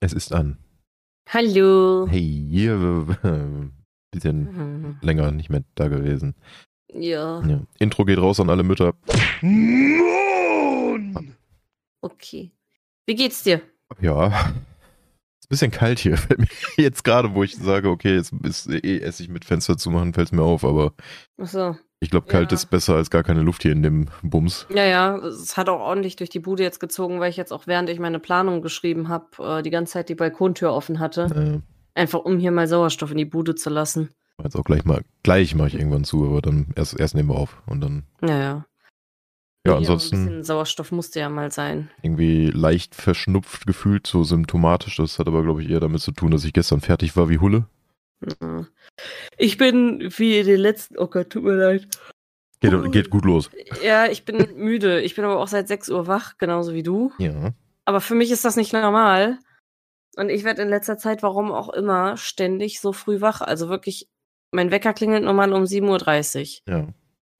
Es ist an. Hallo. Hey, hier, äh, bisschen Mhm. länger nicht mehr da gewesen. Ja, Ja. Intro geht raus an alle Mütter. okay. Wie geht's dir? Ja. Ist ein bisschen kalt hier. Fällt mir jetzt gerade, wo ich sage, okay, jetzt ist eh Essig mit Fenster zu machen, fällt es mir auf, aber Achso. Ich glaube, kalt Ja. ist besser als gar keine Luft hier in dem Bums. Ja, ja, es hat auch ordentlich durch die Bude jetzt gezogen, weil ich jetzt auch während ich meine Planung geschrieben habe, äh, die ganze Zeit die Balkontür offen hatte. Äh, Einfach um hier mal Sauerstoff in die Bude zu lassen. jetzt auch gleich mal, gleich mache ich irgendwann zu, aber dann erst, erst nehmen wir auf und dann, Ja, ja. ja, Hier, ansonsten. Sauerstoff musste ja mal sein. irgendwie leicht verschnupft gefühlt, so symptomatisch. Das hat aber, glaube ich, eher damit zu tun, dass ich gestern fertig war wie Hulle. Ja. Ich bin wie in den letzten. Oh Gott, tut mir leid. Geht, geht gut los. Ja, ich bin müde. Ich bin aber auch seit 6 Uhr wach, genauso wie du. Ja. Aber für mich ist das nicht normal. Und ich werde in letzter Zeit, warum auch immer, ständig so früh wach. Also wirklich, mein Wecker klingelt normal um 7.30 Uhr. Ja.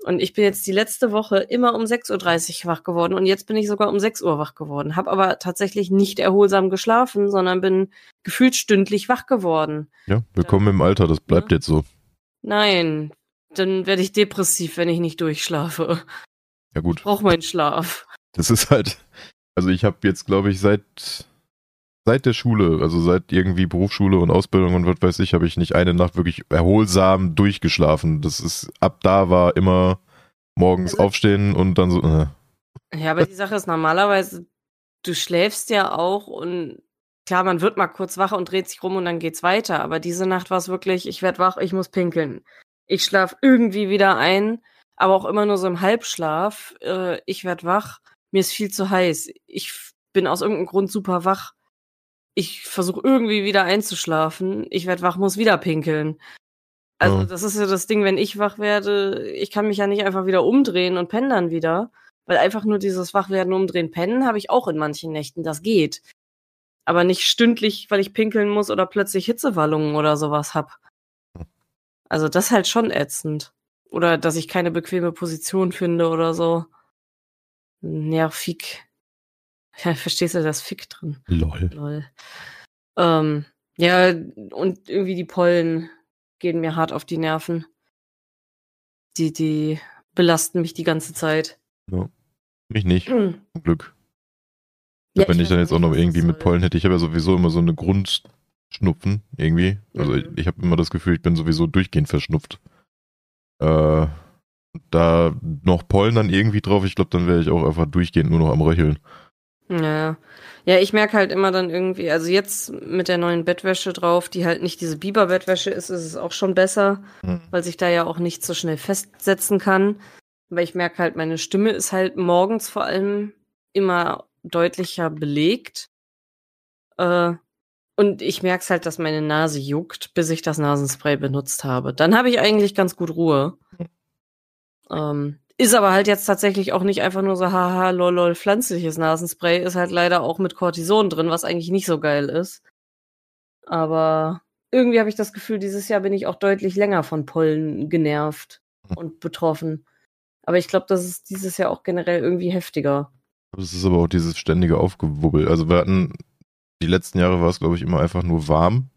Und ich bin jetzt die letzte Woche immer um 6.30 Uhr wach geworden. Und jetzt bin ich sogar um 6 Uhr wach geworden. Hab aber tatsächlich nicht erholsam geschlafen, sondern bin gefühlt stündlich wach geworden. Ja, willkommen im Alter, das bleibt Ja. jetzt so. Nein, dann werde ich depressiv, wenn ich nicht durchschlafe. Ja gut, Ich brauche meinen Schlaf. das ist halt, also ich habe jetzt, glaube ich, seit seit der Schule, also seit irgendwie Berufsschule und Ausbildung und was weiß ich, habe ich nicht eine Nacht wirklich erholsam durchgeschlafen. Das ist, ab da war immer morgens Also- aufstehen und dann so, äh, Ja, aber die Sache ist normalerweise, du schläfst ja auch und klar, man wird mal kurz wach und dreht sich rum und dann geht's weiter. Aber diese Nacht war es wirklich, ich werd wach, ich muss pinkeln. Ich schlaf irgendwie wieder ein, aber auch immer nur so im Halbschlaf. Äh, ich werd wach, mir ist viel zu heiß. Ich bin aus irgendeinem Grund super wach. Ich versuche irgendwie wieder einzuschlafen. Ich werd wach, muss wieder pinkeln. Also Ja. das ist ja das Ding, wenn ich wach werde, ich kann mich ja nicht einfach wieder umdrehen und pennen dann wieder. Weil einfach nur dieses Wachwerden, Umdrehen, Pennen habe ich auch in manchen Nächten. Das geht. Aber nicht stündlich, weil ich pinkeln muss oder plötzlich Hitzewallungen oder sowas hab. Also das ist halt schon ätzend. Oder dass ich keine bequeme Position finde oder so. Nervig. Ja, verstehst du das Fick drin? lol. Lol. Ähm, ja, und irgendwie die Pollen gehen mir hart auf die Nerven. Die, die belasten mich die ganze Zeit. Mich nicht, Ja, zum Glück. wenn ich weiß dann jetzt auch noch irgendwie mit. Pollen hätte, ich habe ja sowieso immer so eine Grundschnupfen irgendwie. Also Mhm. ich, ich habe immer das Gefühl, ich bin sowieso durchgehend verschnupft. Äh, da noch Pollen dann irgendwie drauf, ich glaube, dann wäre ich auch einfach durchgehend nur noch am Röcheln. Ja. Ja, ich merke halt immer dann irgendwie, also jetzt mit der neuen Bettwäsche drauf, die halt nicht diese Biber-Bettwäsche ist, ist es auch schon besser, Hm. weil sich da ja auch nicht so schnell festsetzen kann. Aber ich merke halt, meine Stimme ist halt morgens vor allem immer deutlicher belegt. Äh, und ich merke es halt, dass meine Nase juckt, bis ich das Nasenspray benutzt habe. Dann habe ich eigentlich ganz gut Ruhe. Ähm, ist aber halt jetzt tatsächlich auch nicht einfach nur so haha lol lol pflanzliches Nasenspray, ist halt leider auch mit Cortison drin, was eigentlich nicht so geil ist. Aber irgendwie habe ich das Gefühl, dieses Jahr bin ich auch deutlich länger von Pollen genervt und betroffen. Aber ich glaube, das ist dieses Jahr auch generell irgendwie heftiger. Das ist aber auch dieses ständige Aufgewubbel. Also wir hatten, die letzten Jahre war es, glaube ich, immer einfach nur warm,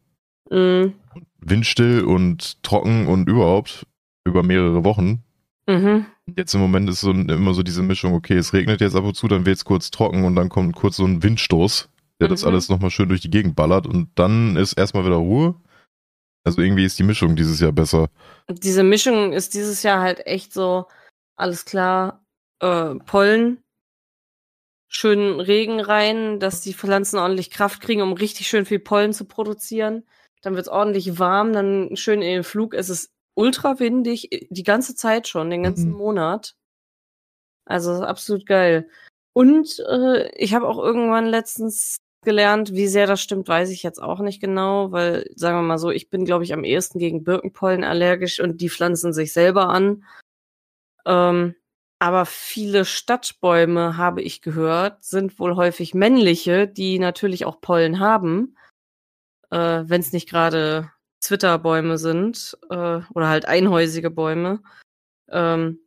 Mm, windstill und trocken und überhaupt über mehrere Wochen. Mhm. Jetzt im Moment ist so immer so diese Mischung, okay, es regnet jetzt ab und zu, dann wird es kurz trocken und dann kommt kurz so ein Windstoß, der das Mhm. alles nochmal schön durch die Gegend ballert und dann ist erstmal wieder Ruhe. Also irgendwie ist die Mischung dieses Jahr besser. Diese Mischung ist dieses Jahr halt echt so, alles klar, äh, Pollen, schön Regen rein, dass die Pflanzen ordentlich Kraft kriegen, um richtig schön viel Pollen zu produzieren. Dann wird's ordentlich warm, dann schön in den Flug. Es ist ultra windig, äh, die ganze Zeit schon, den ganzen Mhm. Monat. Also absolut geil. Und äh, ich habe auch irgendwann letztens gelernt, wie sehr das stimmt, weiß ich jetzt auch nicht genau, weil, sagen wir mal so, ich bin, glaube ich, am ehesten gegen Birkenpollen allergisch und die pflanzen sich selber an. Ähm, aber viele Stadtbäume, habe ich gehört, sind wohl häufig männliche, die natürlich auch Pollen haben, äh, wenn es nicht gerade Zwitterbäume sind äh, oder halt einhäusige Bäume. Ähm,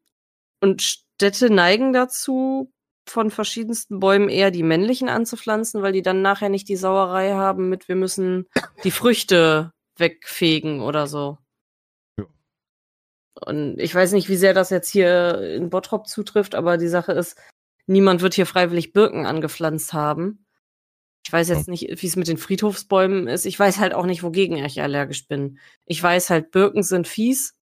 und Städte neigen dazu, von verschiedensten Bäumen eher die männlichen anzupflanzen, weil die dann nachher nicht die Sauerei haben mit, wir müssen die Früchte wegfegen oder so. Ja. Und ich weiß nicht, wie sehr das jetzt hier in Bottrop zutrifft, aber die Sache ist, niemand wird hier freiwillig Birken angepflanzt haben. Ich weiß jetzt nicht, wie es mit den Friedhofsbäumen ist. Ich weiß halt auch nicht, wogegen ich allergisch bin. Ich weiß halt, Birken sind fies.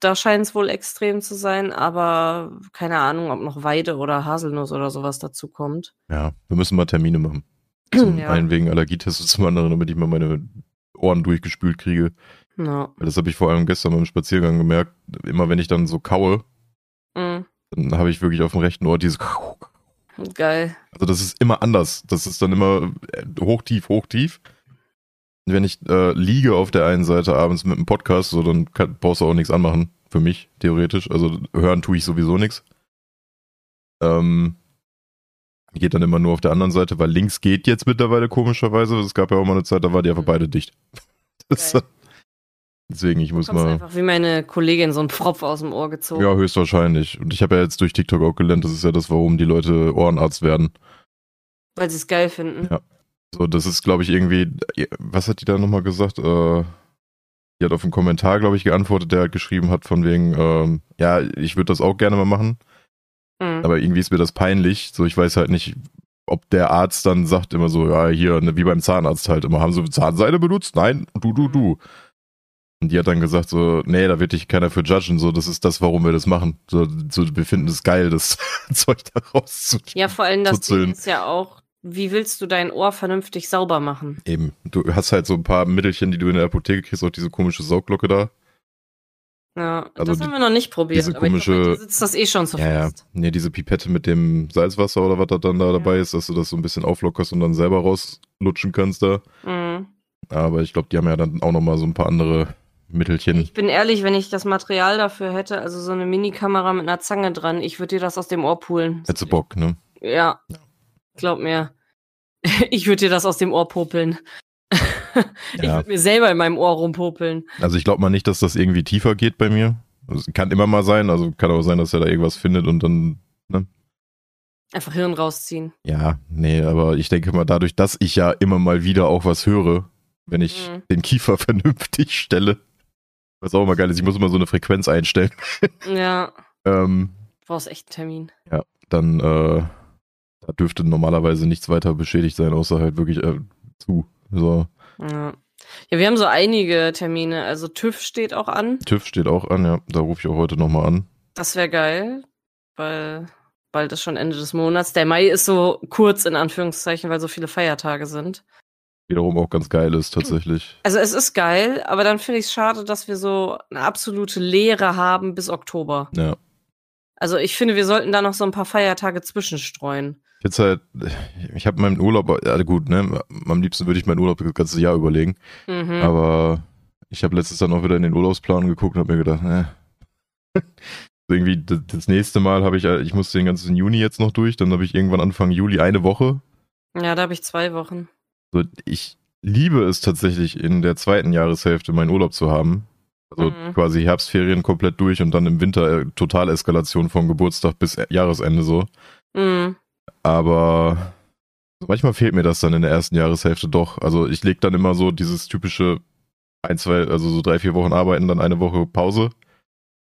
Da scheint es wohl extrem zu sein, aber keine Ahnung, ob noch Weide oder Haselnuss oder sowas dazu kommt. Ja, wir müssen mal Termine machen. Zum Ja. einen wegen Allergietest und zum anderen, damit ich mal meine Ohren durchgespült kriege. Weil Das habe ich vor allem gestern beim Spaziergang gemerkt. Immer wenn ich dann so kaue, Mhm. dann habe ich wirklich auf dem rechten Ohr dieses. Geil. Also das ist immer anders. Das ist dann immer äh, hoch, tief, hoch, tief. Wenn ich äh, liege auf der einen Seite abends mit einem Podcast, so dann kann, brauchst du auch nichts anmachen. Für mich, theoretisch. Also hören tue ich sowieso nichts. Ähm, geht dann immer nur auf der anderen Seite, weil links geht jetzt mittlerweile komischerweise. Es gab ja auch mal eine Zeit, da war die einfach Mhm. beide dicht. Das, Geil. Deswegen, ich muss mal. einfach wie meine Kollegin so ein Pfropf aus dem Ohr gezogen. Ja, höchstwahrscheinlich. Und ich habe ja jetzt durch TikTok auch gelernt, das ist ja das, warum die Leute Ohrenarzt werden. Weil sie es geil finden. Ja. So, das ist, glaube ich, irgendwie, was hat die da nochmal gesagt? Äh, die hat auf einen Kommentar, glaube ich, geantwortet, der halt geschrieben hat, von wegen, ähm, ja, ich würde das auch gerne mal machen, Mhm. aber irgendwie ist mir das peinlich. So, ich weiß halt nicht, ob der Arzt dann sagt immer so, ja, hier, ne, wie beim Zahnarzt halt immer, haben sie Zahnseide benutzt? Nein, du, du, du. Und die hat dann gesagt so, nee, da wird dich keiner für judgen, so, das ist das, warum wir das machen. So, so wir finden es geil, das Zeug da rauszuziehen. Ja, vor allem das. Ding ist ja auch, wie willst du dein Ohr vernünftig sauber machen? Eben. Du hast halt so ein paar Mittelchen, die du in der Apotheke kriegst, auch diese komische Saugglocke da. Ja, Also das haben wir noch nicht probiert. diese aber ich glaub, komische- dir sitzt das eh schon so Ja, ja. fest. Nee, diese Pipette mit dem Salzwasser oder was da dann da dabei ist, dass du das so ein bisschen auflockerst und dann selber rauslutschen kannst da. Mhm. Aber ich glaube, die haben ja dann auch nochmal so ein paar andere Mittelchen. Ich bin ehrlich, wenn ich das Material dafür hätte, also so eine Minikamera mit einer Zange dran, ich würde dir das aus dem Ohr pulen. Hättest du Bock, ne? Ja. Glaub mir. Ich würde dir das aus dem Ohr popeln. Ich Ja. würde mir selber in meinem Ohr rumpopeln. Also ich glaube mal nicht, dass das irgendwie tiefer geht bei mir. Das kann immer mal sein, also kann auch sein, dass er da irgendwas findet und dann, Einfach Hirn rausziehen. ja, nee, aber ich denke mal, dadurch, dass ich ja immer mal wieder auch was höre, wenn ich Mhm. den Kiefer vernünftig stelle, was auch immer geil ist, ich muss immer so eine Frequenz einstellen, Ja. ähm, Du brauchst echt einen Termin. dann äh, da dürfte normalerweise nichts weiter beschädigt sein, außer halt wirklich äh, zu. So, Ja. ja, wir haben so einige Termine. Also TÜV steht auch an. TÜV steht auch an, ja, da rufe ich auch heute nochmal an. Das wäre geil, weil bald ist schon Ende des Monats. Der Mai ist so kurz in Anführungszeichen, weil so viele Feiertage sind. Wiederum auch ganz geil ist tatsächlich. Also es ist geil, aber dann finde ich es schade, dass wir so eine absolute Leere haben bis Oktober. Ja. Also ich finde, wir sollten da noch so ein paar Feiertage zwischenstreuen. Jetzt halt, ich habe meinen Urlaub, ja gut, ne, am liebsten würde ich meinen Urlaub das ganze Jahr überlegen, Mhm. aber ich habe letztes dann auch wieder in den Urlaubsplan geguckt und habe mir gedacht, ne, irgendwie das, das nächste Mal habe ich, äh, ich musste den ganzen Juni jetzt noch durch, dann habe ich irgendwann Anfang Juli eine Woche. Ja, da habe ich zwei Wochen. So, ich liebe es tatsächlich in der zweiten Jahreshälfte meinen Urlaub zu haben. Also Mhm. quasi Herbstferien komplett durch und dann im Winter äh, Totaleskalation von Geburtstag bis äh, Jahresende so. Mhm. Aber manchmal fehlt mir das dann in der ersten Jahreshälfte doch. Also ich lege dann immer so dieses typische ein, zwei, also so drei, vier Wochen arbeiten, dann eine Woche Pause,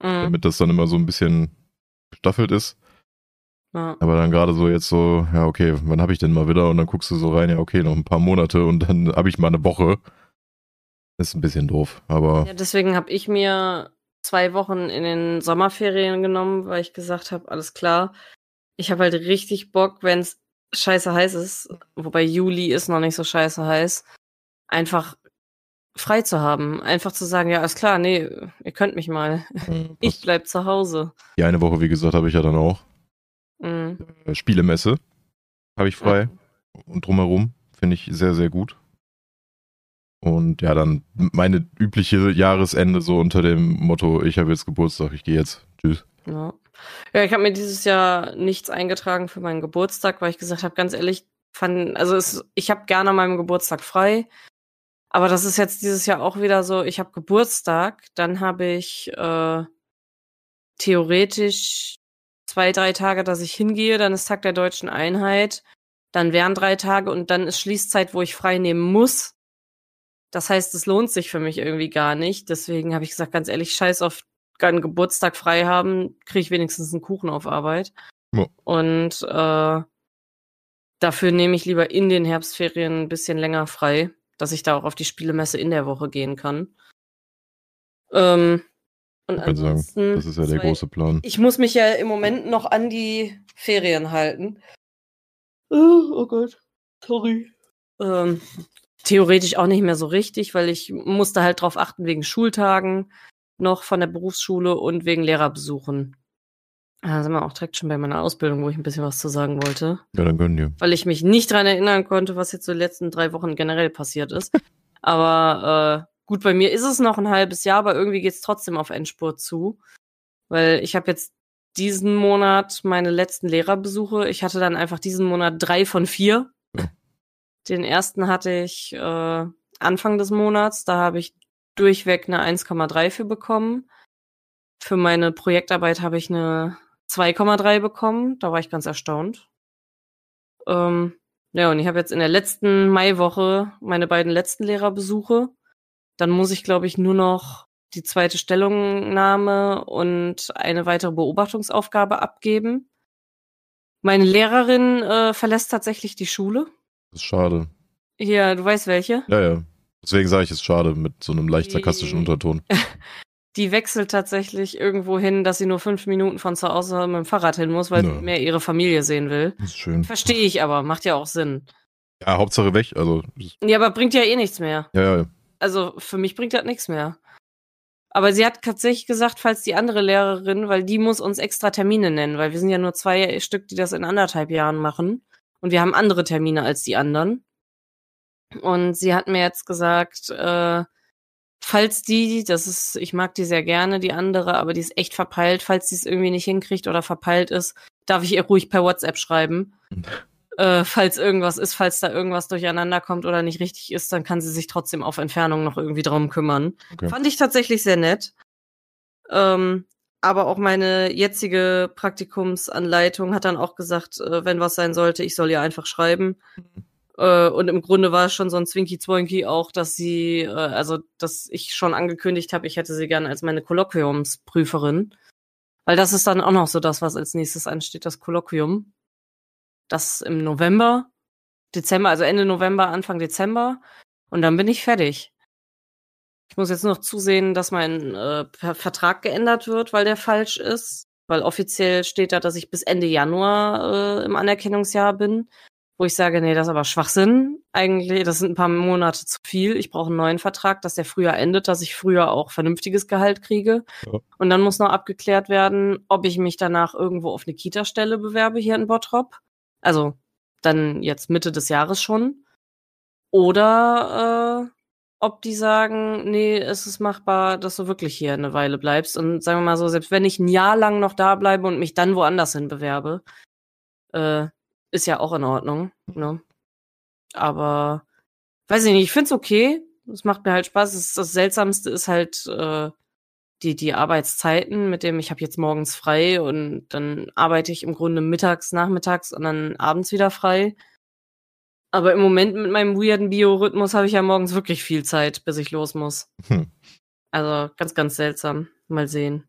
Mhm. damit das dann immer so ein bisschen gestaffelt ist. Ja. Aber dann gerade so jetzt so, ja, okay, wann habe ich denn mal wieder? Und dann guckst du so rein, ja, okay, noch ein paar Monate und dann habe ich mal eine Woche. Ist ein bisschen doof, aber ja, deswegen habe ich mir zwei Wochen in den Sommerferien genommen, weil ich gesagt habe, alles klar. Ich habe halt richtig Bock, wenn es scheiße heiß ist, wobei Juli ist noch nicht so scheiße heiß, einfach frei zu haben. Einfach zu sagen, ja, alles klar, nee, ihr könnt mich mal. äh, Ich bleib zu Hause. die eine Woche, wie gesagt, habe ich ja dann auch. Mhm. Äh, Spielemesse habe ich frei und drumherum finde ich sehr, sehr gut. Und ja, dann meine übliche Jahresende so unter dem Motto, ich habe jetzt Geburtstag, ich gehe jetzt. Tschüss. Ja, ja ich habe mir dieses Jahr nichts eingetragen für meinen Geburtstag, weil ich gesagt habe, ganz ehrlich, fand, also es, ich habe gerne an meinem Geburtstag frei. Aber das ist jetzt dieses Jahr auch wieder so, ich habe Geburtstag, dann habe ich äh, theoretisch zwei, drei Tage, dass ich hingehe, dann ist Tag der deutschen Einheit, dann wären drei Tage und dann ist Schließzeit, wo ich frei nehmen muss. Das heißt, es lohnt sich für mich irgendwie gar nicht. Deswegen habe ich gesagt, ganz ehrlich, scheiß auf einen Geburtstag frei haben, kriege ich wenigstens einen Kuchen auf Arbeit. Ja. Und äh, dafür nehme ich lieber in den Herbstferien ein bisschen länger frei, dass ich da auch auf die Spielemesse in der Woche gehen kann. Ähm, und Ich kann sagen, ansonsten, das ist ja der große Plan. ich muss mich ja im Moment noch an die Ferien halten. Oh, oh Gott, sorry. Ähm, theoretisch auch nicht mehr so richtig, weil ich musste halt drauf achten wegen Schultagen noch von der Berufsschule und wegen Lehrerbesuchen. Da sind wir auch direkt schon bei meiner Ausbildung, wo ich ein bisschen was zu sagen wollte, Ja, dann gönnen dir. weil ich mich nicht dran erinnern konnte, was jetzt so die letzten drei Wochen generell passiert ist. Aber äh, gut, bei mir ist es noch ein halbes Jahr, aber irgendwie geht's trotzdem auf Endspurt zu. Weil ich habe jetzt diesen Monat meine letzten Lehrerbesuche. Ich hatte dann einfach diesen Monat drei von vier. Den ersten hatte ich äh, Anfang des Monats. Da habe ich durchweg eine 1,3 für bekommen. Für meine Projektarbeit habe ich eine 2,3 bekommen. Da war ich ganz erstaunt. Ähm, ja, und ich habe jetzt in der letzten Maiwoche meine beiden letzten Lehrerbesuche. Dann muss ich, glaube ich, nur noch die zweite Stellungnahme und eine weitere Beobachtungsaufgabe abgeben. Meine Lehrerin äh, verlässt tatsächlich die Schule. Das ist schade. Hier, du weißt welche. Ja, ja. Deswegen sage ich es schade mit so einem leicht sarkastischen Unterton. Die wechselt tatsächlich irgendwo hin, dass sie nur fünf Minuten von zu Hause mit dem Fahrrad hin muss, weil Ja. sie mehr ihre Familie sehen will. Das ist schön. Verstehe ich aber, macht ja auch Sinn. Ja, Hauptsache weg. Also, Ja, aber bringt ja eh nichts mehr. ja, ja. Also für mich bringt das nichts mehr. Aber sie hat tatsächlich gesagt, falls die andere Lehrerin, weil die muss uns extra Termine nennen, weil wir sind ja nur zwei Stück, die das in anderthalb Jahren machen. Und wir haben andere Termine als die anderen. Und sie hat mir jetzt gesagt, äh, falls die, das ist, ich mag die sehr gerne, die andere, aber die ist echt verpeilt, falls sie es irgendwie nicht hinkriegt oder verpeilt ist, darf ich ihr ruhig per WhatsApp schreiben. Äh, falls irgendwas ist, falls da irgendwas durcheinander kommt oder nicht richtig ist, dann kann sie sich trotzdem auf Entfernung noch irgendwie drum kümmern. Okay. Fand ich tatsächlich sehr nett. Ähm, aber auch meine jetzige Praktikumsanleitung hat dann auch gesagt, äh, wenn was sein sollte, ich soll ihr einfach schreiben. Äh, und im Grunde war es schon so ein Zwinky-Zwoinky auch, dass sie, äh, also dass ich schon angekündigt habe, ich hätte sie gerne als meine Kolloquiumsprüferin. Weil das ist dann auch noch so das, was als nächstes ansteht, das Kolloquium. Das im November, Dezember, also Ende November, Anfang Dezember. Und dann bin ich fertig. Ich muss jetzt noch zusehen, dass mein äh, Ver- Vertrag geändert wird, weil der falsch ist. Weil offiziell steht da, dass ich bis Ende Januar äh, im Anerkennungsjahr bin. Wo ich sage, nee, das ist aber Schwachsinn. Eigentlich, das sind ein paar Monate zu viel. Ich brauche einen neuen Vertrag, dass der früher endet, dass ich früher auch vernünftiges Gehalt kriege. Ja. Und dann muss noch abgeklärt werden, ob ich mich danach irgendwo auf eine Kita-Stelle bewerbe hier in Bottrop. Also dann jetzt Mitte des Jahres schon. Oder äh, ob die sagen, nee, es ist machbar, dass du wirklich hier eine Weile bleibst. Und sagen wir mal so, selbst wenn ich ein Jahr lang noch da bleibe und mich dann woanders hin bewerbe, äh, ist ja auch in Ordnung. Ne? Aber weiß ich nicht, ich find's okay. Es macht mir halt Spaß. Ist, das Seltsamste ist halt äh, die, die Arbeitszeiten, mit dem ich habe jetzt morgens frei und dann arbeite ich im Grunde mittags, nachmittags und dann abends wieder frei. Aber im Moment mit meinem weirden Biorhythmus habe ich ja morgens wirklich viel Zeit, bis ich los muss. Hm. Also ganz, ganz seltsam. Mal sehen.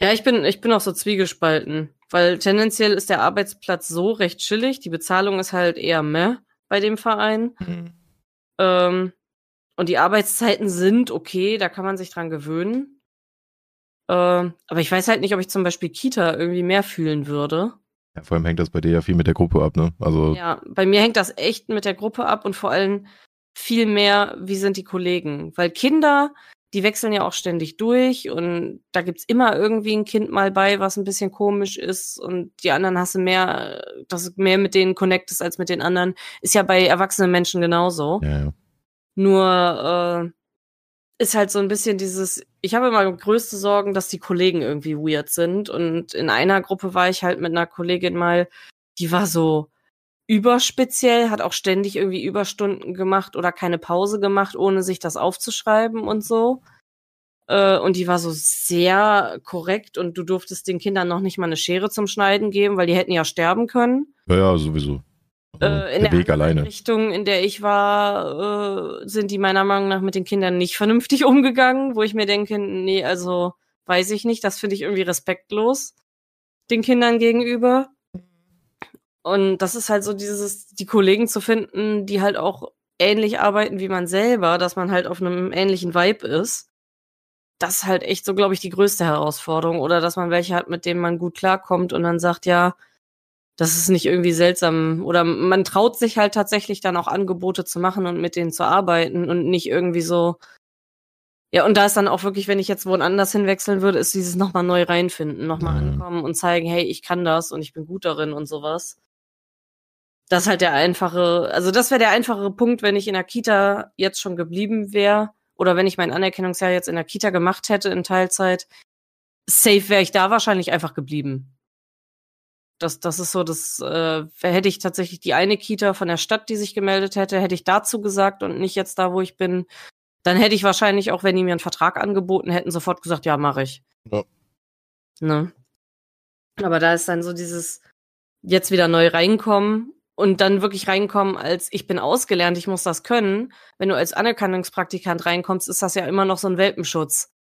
Ja, ich bin, ich bin auch so zwiegespalten, weil tendenziell ist der Arbeitsplatz so recht chillig. Die Bezahlung ist halt eher meh bei dem Verein. Ähm, und die Arbeitszeiten sind okay, da kann man sich dran gewöhnen. Ähm, aber ich weiß halt nicht, ob ich zum Beispiel Kita irgendwie mehr fühlen würde. Ja, vor allem hängt das bei dir ja viel mit der Gruppe ab, ne? Also, Ja, bei mir hängt das echt mit der Gruppe ab und vor allem viel mehr, wie sind die Kollegen? Weil Kinder, die wechseln ja auch ständig durch und da gibt's immer irgendwie ein Kind mal bei, was ein bisschen komisch ist und die anderen hast du mehr, dass du mehr mit denen connectest als mit den anderen. Ist ja bei erwachsenen Menschen genauso. ja, ja. Nur äh, ist halt so ein bisschen dieses, ich habe immer größte Sorgen, dass die Kollegen irgendwie weird sind. Und in einer Gruppe war ich halt mit einer Kollegin mal, die war so überspeziell, hat auch ständig irgendwie Überstunden gemacht oder keine Pause gemacht, ohne sich das aufzuschreiben und so. Äh, und die war so sehr korrekt und du durftest den Kindern noch nicht mal eine Schere zum Schneiden geben, weil die hätten ja sterben können. Ja, ja, sowieso. Äh, in der der Weg alleine. Richtung, in der ich war, äh, sind die meiner Meinung nach mit den Kindern nicht vernünftig umgegangen, wo ich mir denke, nee, also weiß ich nicht, das finde ich irgendwie respektlos den Kindern gegenüber. Und das ist halt so dieses, die Kollegen zu finden, die halt auch ähnlich arbeiten wie man selber, dass man halt auf einem ähnlichen Vibe ist. Das ist halt echt so, glaube ich, die größte Herausforderung. Oder dass man welche hat, mit denen man gut klarkommt und dann sagt, ja, das ist nicht irgendwie seltsam. Oder man traut sich halt tatsächlich dann auch Angebote zu machen und mit denen zu arbeiten und nicht irgendwie so. Ja, und da ist dann auch wirklich, wenn ich jetzt woanders hinwechseln würde, ist dieses nochmal neu reinfinden, nochmal Mhm. ankommen und zeigen, hey, ich kann das und ich bin gut darin und sowas. Das ist halt der einfache, also das wäre der einfachere Punkt, wenn ich in der Kita jetzt schon geblieben wäre oder wenn ich mein Anerkennungsjahr jetzt in der Kita gemacht hätte in Teilzeit. Safe wäre ich da wahrscheinlich einfach geblieben. Das, das ist so, das äh, hätte ich tatsächlich die eine Kita von der Stadt, die sich gemeldet hätte, hätte ich dazu gesagt und nicht jetzt da, wo ich bin. Dann hätte ich wahrscheinlich auch, wenn die mir einen Vertrag angeboten hätten, sofort gesagt, ja, mache ich. Ja. Ne? Aber da ist dann so dieses jetzt wieder neu reinkommen und dann wirklich reinkommen als ich bin ausgelernt, ich muss das können. Wenn du als Anerkennungspraktikant reinkommst, ist das ja immer noch so ein Welpenschutz.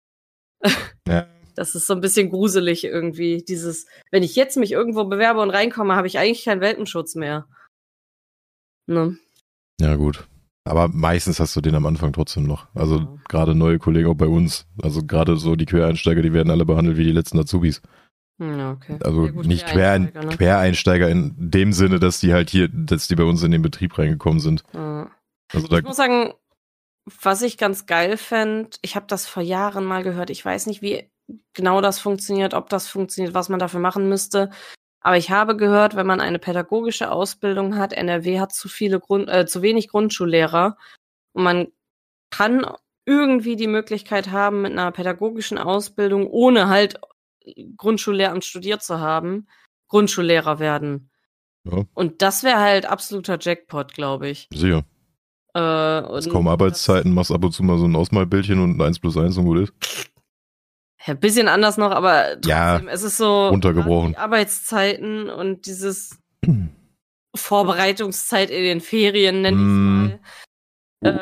Ja. Das ist so ein bisschen gruselig irgendwie. Dieses, wenn ich jetzt mich irgendwo bewerbe und reinkomme, habe ich eigentlich keinen Welpenschutz mehr. Ne? Ja, gut. Aber meistens hast du den am Anfang trotzdem noch. Also Ja. gerade neue Kollegen auch bei uns. Also gerade so die Quereinsteiger, die werden alle behandelt wie die letzten Azubis. Hm, Ja, okay. Also Ja, gut, nicht Querein Quereinsteiger, ne? Quereinsteiger in dem Sinne, dass die halt hier, dass die bei uns in den Betrieb reingekommen sind. Ja. Also Ich muss sagen, was ich ganz geil fände, ich habe das vor Jahren mal gehört. Ich weiß nicht, wie genau das funktioniert, ob das funktioniert, was man dafür machen müsste. Aber ich habe gehört, wenn man eine pädagogische Ausbildung hat, NRW hat zu viele Grund, äh, zu wenig Grundschullehrer und man kann irgendwie die Möglichkeit haben, mit einer pädagogischen Ausbildung, ohne halt Grundschullehramt studiert zu haben, Grundschullehrer werden. Ja. Und das wäre halt absoluter Jackpot, glaube ich. sicher. Äh, kaum Arbeitszeiten, machst ab und zu mal so ein Ausmalbildchen und eins plus eins und gut ist. Ja, bisschen anders noch, aber trotzdem, Ja, es ist so runtergebrochen. die Arbeitszeiten und dieses Vorbereitungszeit in den Ferien, nenn Mm. ich's mal.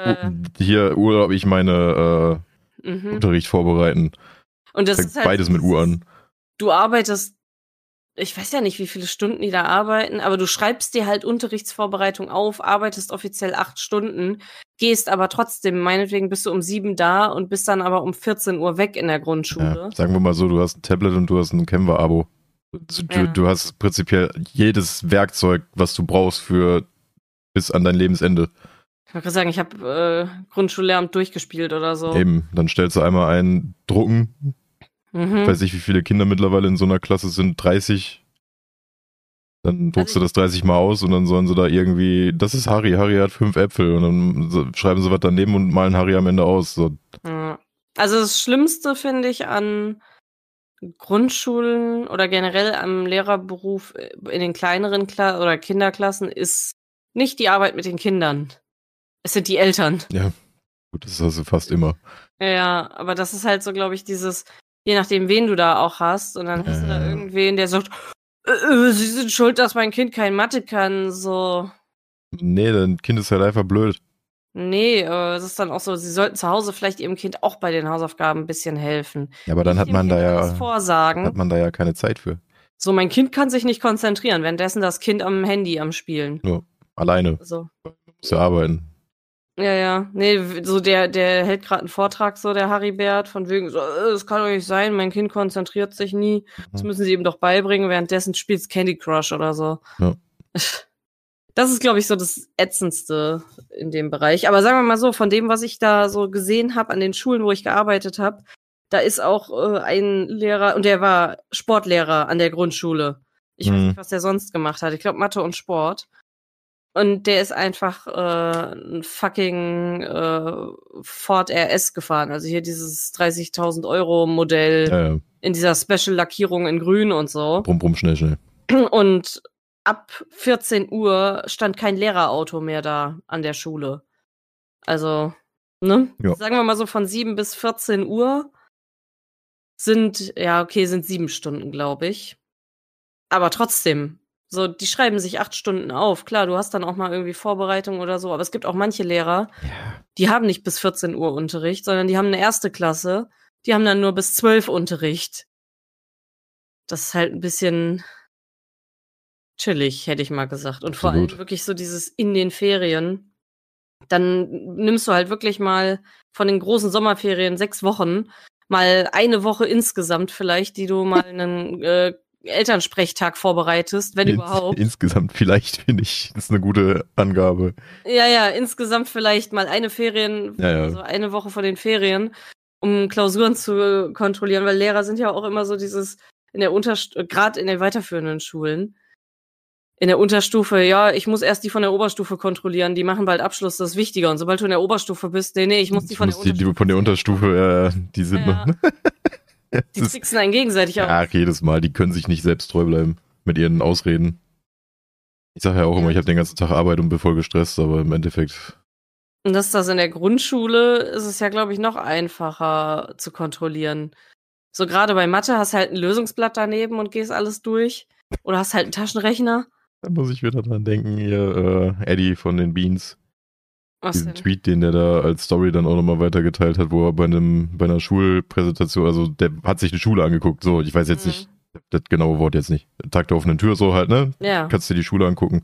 Äh. Hier Urlaub, ich meine äh, Mhm. Unterricht vorbereiten. Und das Fängt ist halt beides mit Uhr an. Du arbeitest, ich weiß ja nicht, wie viele Stunden die da arbeiten, aber du schreibst dir halt Unterrichtsvorbereitung auf, arbeitest offiziell acht Stunden, gehst aber trotzdem, meinetwegen bist du um sieben da und bist dann aber um 14 Uhr weg in der Grundschule. Ja, sagen wir mal so, du hast ein Tablet und du hast ein Canva-Abo. Du, Ja. du hast prinzipiell jedes Werkzeug, was du brauchst für bis an dein Lebensende. Ich wollte gerade sagen, ich habe äh, Grundschullehramt durchgespielt oder so. Eben, dann stellst du einmal ein Drucken. Mhm. Ich weiß nicht, wie viele Kinder mittlerweile in so einer Klasse sind. 30. Dann druckst du Also das 30 mal aus und dann sollen sie da irgendwie, das ist Harry, Harry hat fünf Äpfel und dann so- schreiben sie was daneben und malen Harry am Ende aus. So, Ja. Also das Schlimmste finde ich an Grundschulen oder generell am Lehrerberuf in den kleineren Kla oder Kinderklassen ist nicht die Arbeit mit den Kindern. Es sind die Eltern. gut, das hast du fast immer. Ja, aber das ist halt so, glaube ich, dieses, je nachdem, wen du da auch hast, und dann hast du da Ja. irgendwen, der sagt, äh, äh, sie sind schuld, dass mein Kind kein Mathe kann, so. Nee, dein Kind ist halt einfach blöd. Nee, äh, es ist dann auch so, sie sollten zu Hause vielleicht ihrem Kind auch bei den Hausaufgaben ein bisschen helfen. Ja, aber dann Nicht hat man da Kind alles ja, vorsagen. hat man da ja keine Zeit für. So, mein Kind kann sich nicht konzentrieren, währenddessen das Kind am Handy am Spielen. Alleine. So. Muss ja arbeiten. Ja, ja. Nee, so der, der hält gerade einen Vortrag, so der Harry Bert, von wegen, so, äh, das kann doch nicht sein, mein Kind konzentriert sich nie. Das müssen sie ihm doch beibringen, währenddessen spielt's Candy Crush oder so. Ja. Das ist, glaube ich, so das Ätzendste in dem Bereich. Aber sagen wir mal so, von dem, was ich da so gesehen habe an den Schulen, wo ich gearbeitet habe, da ist auch äh, ein Lehrer, und der war Sportlehrer an der Grundschule. Ich weiß Mhm. nicht, was der sonst gemacht hat. Ich glaube Mathe und Sport. Und der ist einfach äh, ein fucking äh, Ford RS gefahren. Also hier dieses 30.000 Euro Modell Ja, ja. in dieser Special-Lackierung in grün und so. Brumm, brumm, schnell, schnell. Und ab 14 Uhr stand kein Lehrerauto mehr da an der Schule. Also, ne? Ja. Sagen wir mal so von 7 bis 14 Uhr sind, ja, okay, sind sieben Stunden, glaube ich. Aber trotzdem, so, die schreiben sich acht Stunden auf. Klar, du hast dann auch mal irgendwie Vorbereitung oder so, aber es gibt auch manche Lehrer, Ja. die haben nicht bis 14 Uhr Unterricht, sondern die haben eine erste Klasse, die haben dann nur bis 12 Unterricht. Das ist halt ein bisschen chillig, hätte ich mal gesagt. Und vor allem Absolut. wirklich so dieses in den Ferien. Dann nimmst du halt wirklich mal von den großen Sommerferien sechs Wochen, mal eine Woche insgesamt vielleicht, die du mal einen äh, Elternsprechtag vorbereitest, wenn Ins- überhaupt. Insgesamt vielleicht, finde ich, ist eine gute Angabe. Ja, ja, insgesamt vielleicht mal eine Ferien, Ja, ja. also eine Woche vor den Ferien, um Klausuren zu kontrollieren, weil Lehrer sind ja auch immer so dieses in der Unterst gerade in den weiterführenden Schulen. In der Unterstufe, ja, ich muss erst die von der Oberstufe kontrollieren, die machen bald Abschluss, das ist wichtiger. Und sobald du in der Oberstufe bist, nee, nee, ich muss die Ich von muss der die, die Unterstufe. von der Unterstufe, äh, die sind Ja. Die tricksen einen gegenseitig ja, auf. jedes Mal, die können sich nicht selbst treu bleiben mit ihren Ausreden. Ich sage ja auch immer, ich habe den ganzen Tag Arbeit und bin voll gestresst, aber im Endeffekt, Und das ist das in der Grundschule, ist es ja, glaube ich, noch einfacher zu kontrollieren. So gerade bei Mathe hast du halt ein Lösungsblatt daneben und gehst alles durch. Oder hast halt einen Taschenrechner. da muss ich wieder dran denken, hier, äh, Eddie von den Beans. Was diesen denn? Tweet, den der da als Story dann auch nochmal weitergeteilt hat, wo er bei einem, bei einer Schulpräsentation, also der hat sich eine Schule angeguckt, so, ich weiß jetzt Mhm. nicht, das genaue Wort jetzt nicht. Tag der offenen Tür, so halt, ne? Ja. Kannst dir die Schule angucken.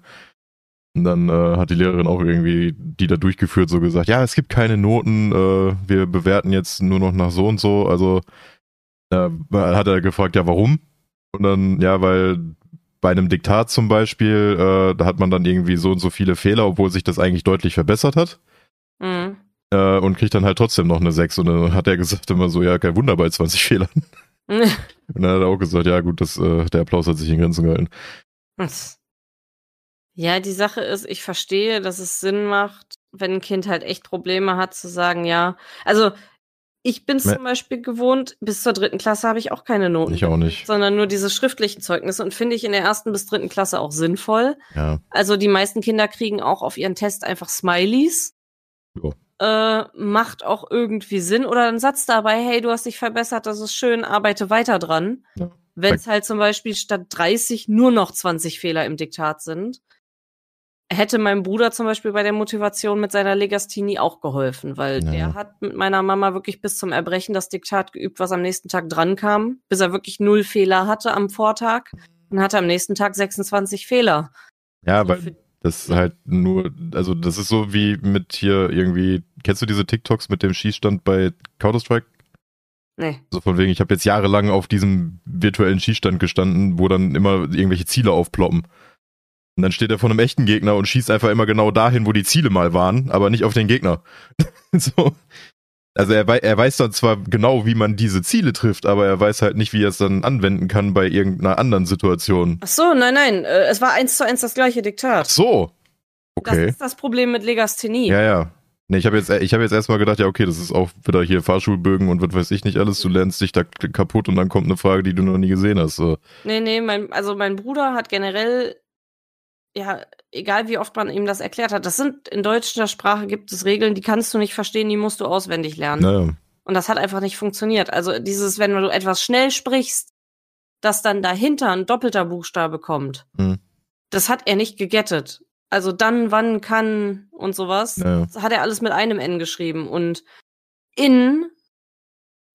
Und dann äh, hat die Lehrerin auch irgendwie, die da durchgeführt, so gesagt, ja, es gibt keine Noten, äh, wir bewerten jetzt nur noch nach so und so. Also äh, hat er gefragt, ja, warum? Und dann, ja, weil bei einem Diktat zum Beispiel, äh, da hat man dann irgendwie so und so viele Fehler, obwohl sich das eigentlich deutlich verbessert hat. Mhm. Äh, und kriegt dann halt trotzdem noch eine 6. Und dann hat er gesagt immer so, ja, kein Wunder bei 20 Fehlern. Und dann hat er auch gesagt, ja gut, das, äh, der Applaus hat sich in Grenzen gehalten. Ja, die Sache ist, ich verstehe, dass es Sinn macht, wenn ein Kind halt echt Probleme hat, zu sagen, ja. Also, ich bin zum Beispiel gewohnt, bis zur dritten Klasse habe ich auch keine Noten. Ich auch nicht. Sondern nur diese schriftlichen Zeugnisse und finde ich in der ersten bis dritten Klasse auch sinnvoll. Ja, Also die meisten Kinder kriegen auch auf ihren Test einfach Smileys. Äh, macht auch irgendwie Sinn. Oder ein Satz dabei, hey, du hast dich verbessert, das ist schön, arbeite weiter dran. Ja. Wenn es halt zum Beispiel statt 30 nur noch 20 Fehler im Diktat sind, hätte meinem Bruder zum Beispiel bei der Motivation mit seiner Legastini auch geholfen, weil Ja. der hat mit meiner Mama wirklich bis zum Erbrechen das Diktat geübt, was am nächsten Tag dran kam, bis er wirklich null Fehler hatte am Vortag und hatte am nächsten Tag 26 Fehler. ja Also weil für- das halt nur, also das ist so wie mit hier irgendwie, kennst du diese TikToks mit dem Schießstand bei Counter-Strike? nee. So von wegen, ich habe jetzt jahrelang auf diesem virtuellen Schießstand gestanden, wo dann immer irgendwelche Ziele aufploppen. Und dann steht er vor einem echten Gegner und schießt einfach immer genau dahin, wo die Ziele mal waren, aber nicht auf den Gegner. so. Also er, wei er weiß dann zwar genau, wie man diese Ziele trifft, aber er weiß halt nicht, wie er es dann anwenden kann bei irgendeiner anderen Situation. Ach so, nein, nein, äh, es war eins zu eins das gleiche Ach Diktat. so. Das Okay. ist das Problem mit Legasthenie. Ja, ja. Nee, ich habe jetzt, ich hab jetzt erstmal gedacht, ja, okay, das ist auch wieder hier Fahrschulbögen und was weiß ich nicht alles. Du lernst dich da kaputt und dann kommt eine Frage, die du noch nie gesehen hast. So. Nee, nee, mein, also mein Bruder hat generell, ja, egal wie oft man ihm das erklärt hat, das sind in deutscher Sprache gibt es Regeln, die kannst du nicht verstehen, die musst du auswendig lernen. Naja. Und das hat einfach nicht funktioniert. Also dieses, wenn du etwas schnell sprichst, dass dann dahinter ein doppelter Buchstabe kommt, Hm. das hat er nicht gegettet. Also dann, wann, kann und sowas. Naja. Das hat er alles mit einem N geschrieben. Und in,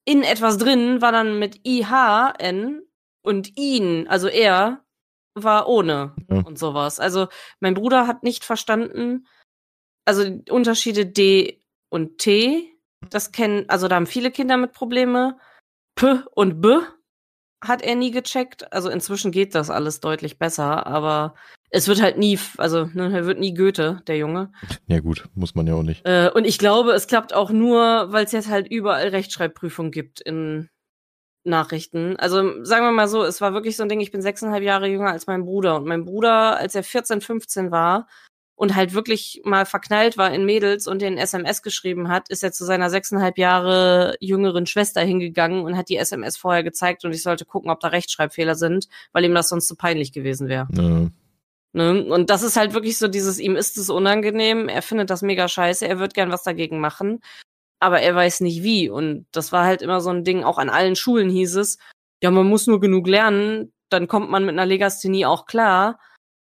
in etwas drin war dann mit IHN und ihn, also er, war ohne Ja. und sowas. Also mein Bruder hat nicht verstanden, also Unterschiede D und T, das kennen, also da haben viele Kinder mit Probleme. P und B hat er nie gecheckt. Also inzwischen geht das alles deutlich besser, aber es wird halt nie, also ne, er wird nie Goethe, der Junge. Ja gut, muss man ja auch nicht. Äh, und ich glaube, es klappt auch nur, weil es jetzt halt überall Rechtschreibprüfungen gibt in Nachrichten. Also sagen wir mal so, es war wirklich so ein Ding, ich bin sechseinhalb Jahre jünger als mein Bruder. Und mein Bruder, als er 14, 15 war und halt wirklich mal verknallt war in Mädels und den SMS geschrieben hat, ist er zu seiner sechseinhalb Jahre jüngeren Schwester hingegangen und hat die SMS vorher gezeigt und ich sollte gucken, ob da Rechtschreibfehler sind, weil ihm das sonst zu peinlich gewesen wäre. Ja. Ne? Und das ist halt wirklich so dieses, ihm ist es unangenehm, er findet das mega scheiße, er wird gern was dagegen machen. Aber er weiß nicht wie. Und das war halt immer so ein Ding, auch an allen Schulen hieß es, ja, man muss nur genug lernen, dann kommt man mit einer Legasthenie auch klar.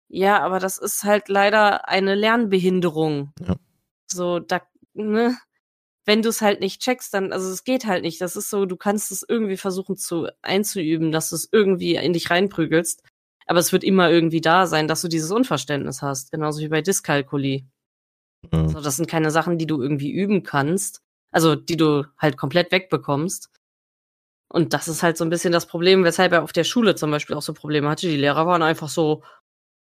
Ja, aber das ist halt leider eine Lernbehinderung. Ja. So, da, ne? Wenn du es halt nicht checkst, dann, also es geht halt nicht. Das ist so, du kannst es irgendwie versuchen zu einzuüben, dass du es irgendwie in dich reinprügelst. Aber es wird immer irgendwie da sein, dass du dieses Unverständnis hast. Genauso wie bei Dyskalkulie. Ja. Also das sind keine Sachen, die du irgendwie üben kannst. Also die du halt komplett wegbekommst. Und das ist halt so ein bisschen das Problem, weshalb er auf der Schule zum Beispiel auch so Probleme hatte. Die Lehrer waren einfach so,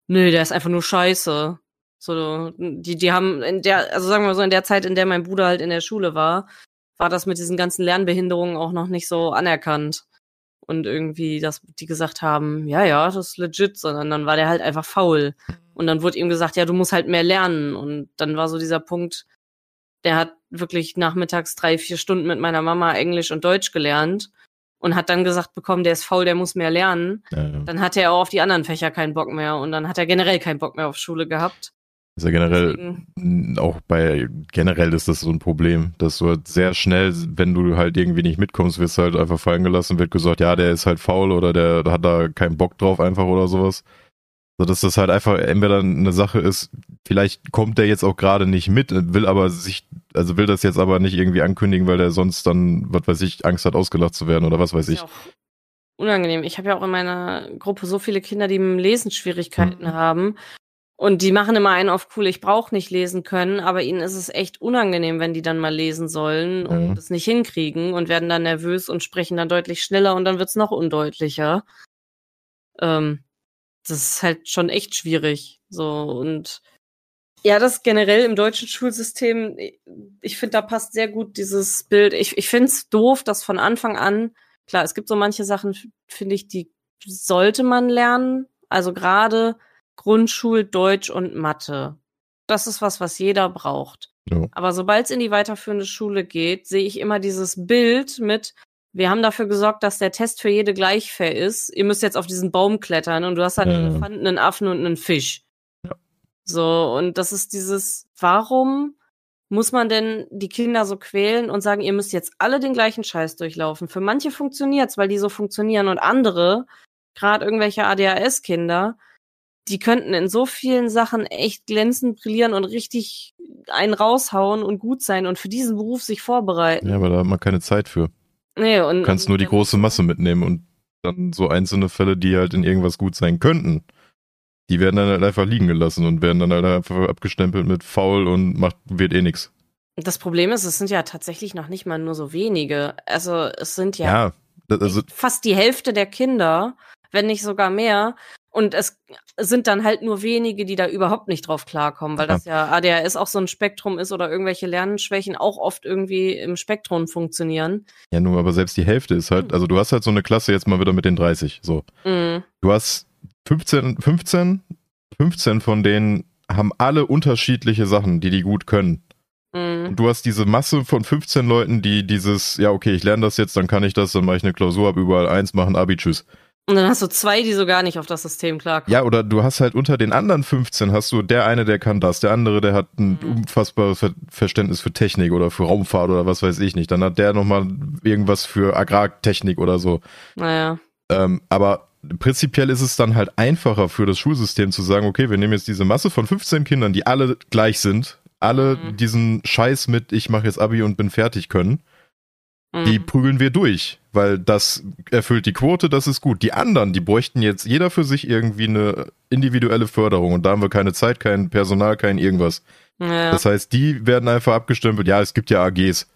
nö, der ist einfach nur scheiße. So, die, die haben in der, also sagen wir so, in der Zeit, in der mein Bruder halt in der Schule war, war das mit diesen ganzen Lernbehinderungen auch noch nicht so anerkannt. Und irgendwie, dass die gesagt haben, ja, ja, das ist legit, sondern dann war der halt einfach faul. Und dann wurde ihm gesagt, ja, du musst halt mehr lernen. Und dann war so dieser Punkt, der hat wirklich nachmittags drei, vier Stunden mit meiner Mama Englisch und Deutsch gelernt und hat dann gesagt bekommen, der ist faul, der muss mehr lernen. Ja, ja. Dann hatte er auch auf die anderen Fächer keinen Bock mehr und dann hat er generell keinen Bock mehr auf Schule gehabt. Ist ja generell, Deswegen, auch bei, generell ist das so ein Problem, dass du halt sehr schnell, wenn du halt irgendwie nicht mitkommst, wirst du halt einfach fallen gelassen, wird gesagt, ja, der ist halt faul oder der hat da keinen Bock drauf einfach oder sowas. So, dass das halt einfach entweder eine Sache ist, vielleicht kommt der jetzt auch gerade nicht mit, will aber sich, also will das jetzt aber nicht irgendwie ankündigen, weil der sonst dann, was weiß ich, Angst hat, ausgelacht zu werden oder was weiß ich. ja unangenehm. Ich habe ja auch in meiner Gruppe so viele Kinder, die mit Lesen Schwierigkeiten Mhm. haben. Und die machen immer einen auf cool, ich brauche nicht lesen können, aber ihnen ist es echt unangenehm, wenn die dann mal lesen sollen und Ja. es nicht hinkriegen und werden dann nervös und sprechen dann deutlich schneller und dann wird's noch undeutlicher. Ähm, das ist halt schon echt schwierig. So und ja, das generell im deutschen Schulsystem, ich finde, da passt sehr gut dieses Bild. Ich, ich finde es doof, dass von Anfang an, klar, es gibt so manche Sachen, finde ich, die sollte man lernen. Also gerade Grundschul, Deutsch und Mathe. Das ist was, was jeder braucht. Ja. Aber sobald es in die weiterführende Schule geht, sehe ich immer dieses Bild mit, wir haben dafür gesorgt, dass der Test für jede gleich fair ist. Ihr müsst jetzt auf diesen Baum klettern und du hast halt Ja, einen. Elefanten, einen Affen und einen Fisch. Ja. So, und das ist dieses, warum muss man denn die Kinder so quälen und sagen, ihr müsst jetzt alle den gleichen Scheiß durchlaufen? Für manche funktioniert's, weil die so funktionieren und andere, gerade irgendwelche ADHS-Kinder, die könnten in so vielen Sachen echt glänzend, brillieren und richtig einen raushauen und gut sein und für diesen Beruf sich vorbereiten. Ja, aber da hat man keine Zeit für. Nee, und, Du kannst nur die große Masse mitnehmen und dann so einzelne Fälle, die halt in irgendwas gut sein könnten, die werden dann halt einfach liegen gelassen und werden dann halt einfach abgestempelt mit faul und macht, wird eh nix. Das Problem ist, es sind ja tatsächlich noch nicht mal nur so wenige. Also es sind ja, Ja, das, also, fast die Hälfte der Kinder, wenn nicht sogar mehr. Und es sind dann halt nur wenige, die da überhaupt nicht drauf klarkommen, weil Ja. das ja ADHS auch so ein Spektrum ist oder irgendwelche Lernschwächen auch oft irgendwie im Spektrum funktionieren. ja, nur aber selbst die Hälfte ist halt, also du hast halt so eine Klasse jetzt mal wieder mit den 30, so. Mhm. Du hast 15, 15, 15 von denen haben alle unterschiedliche Sachen, die die gut können. Mhm. Und du hast diese Masse von 15 Leuten, die dieses, ja, okay, ich lerne das jetzt, dann kann ich das, dann mache ich eine Klausur, hab überall eins, machen Abi, tschüss. Und dann hast du zwei, die so gar nicht auf das System klarkommen. Ja, oder du hast halt unter den anderen 15 hast du der eine, der kann das, der andere, der hat ein Mhm. unfassbares Ver Verständnis für Technik oder für Raumfahrt oder was weiß ich nicht. Dann hat der nochmal irgendwas für Agrartechnik oder so. Naja. Ähm, aber prinzipiell ist es dann halt einfacher für das Schulsystem zu sagen, okay, wir nehmen jetzt diese Masse von 15 Kindern, die alle gleich sind, alle Mhm. diesen Scheiß mit, ich mache jetzt Abi und bin fertig können, die Mhm. prügeln wir durch, weil das erfüllt die Quote, das ist gut. Die anderen, die bräuchten jetzt jeder für sich irgendwie eine individuelle Förderung und da haben wir keine Zeit, kein Personal, kein irgendwas. Naja. Das heißt, die werden einfach abgestempelt, ja, es gibt ja AGs.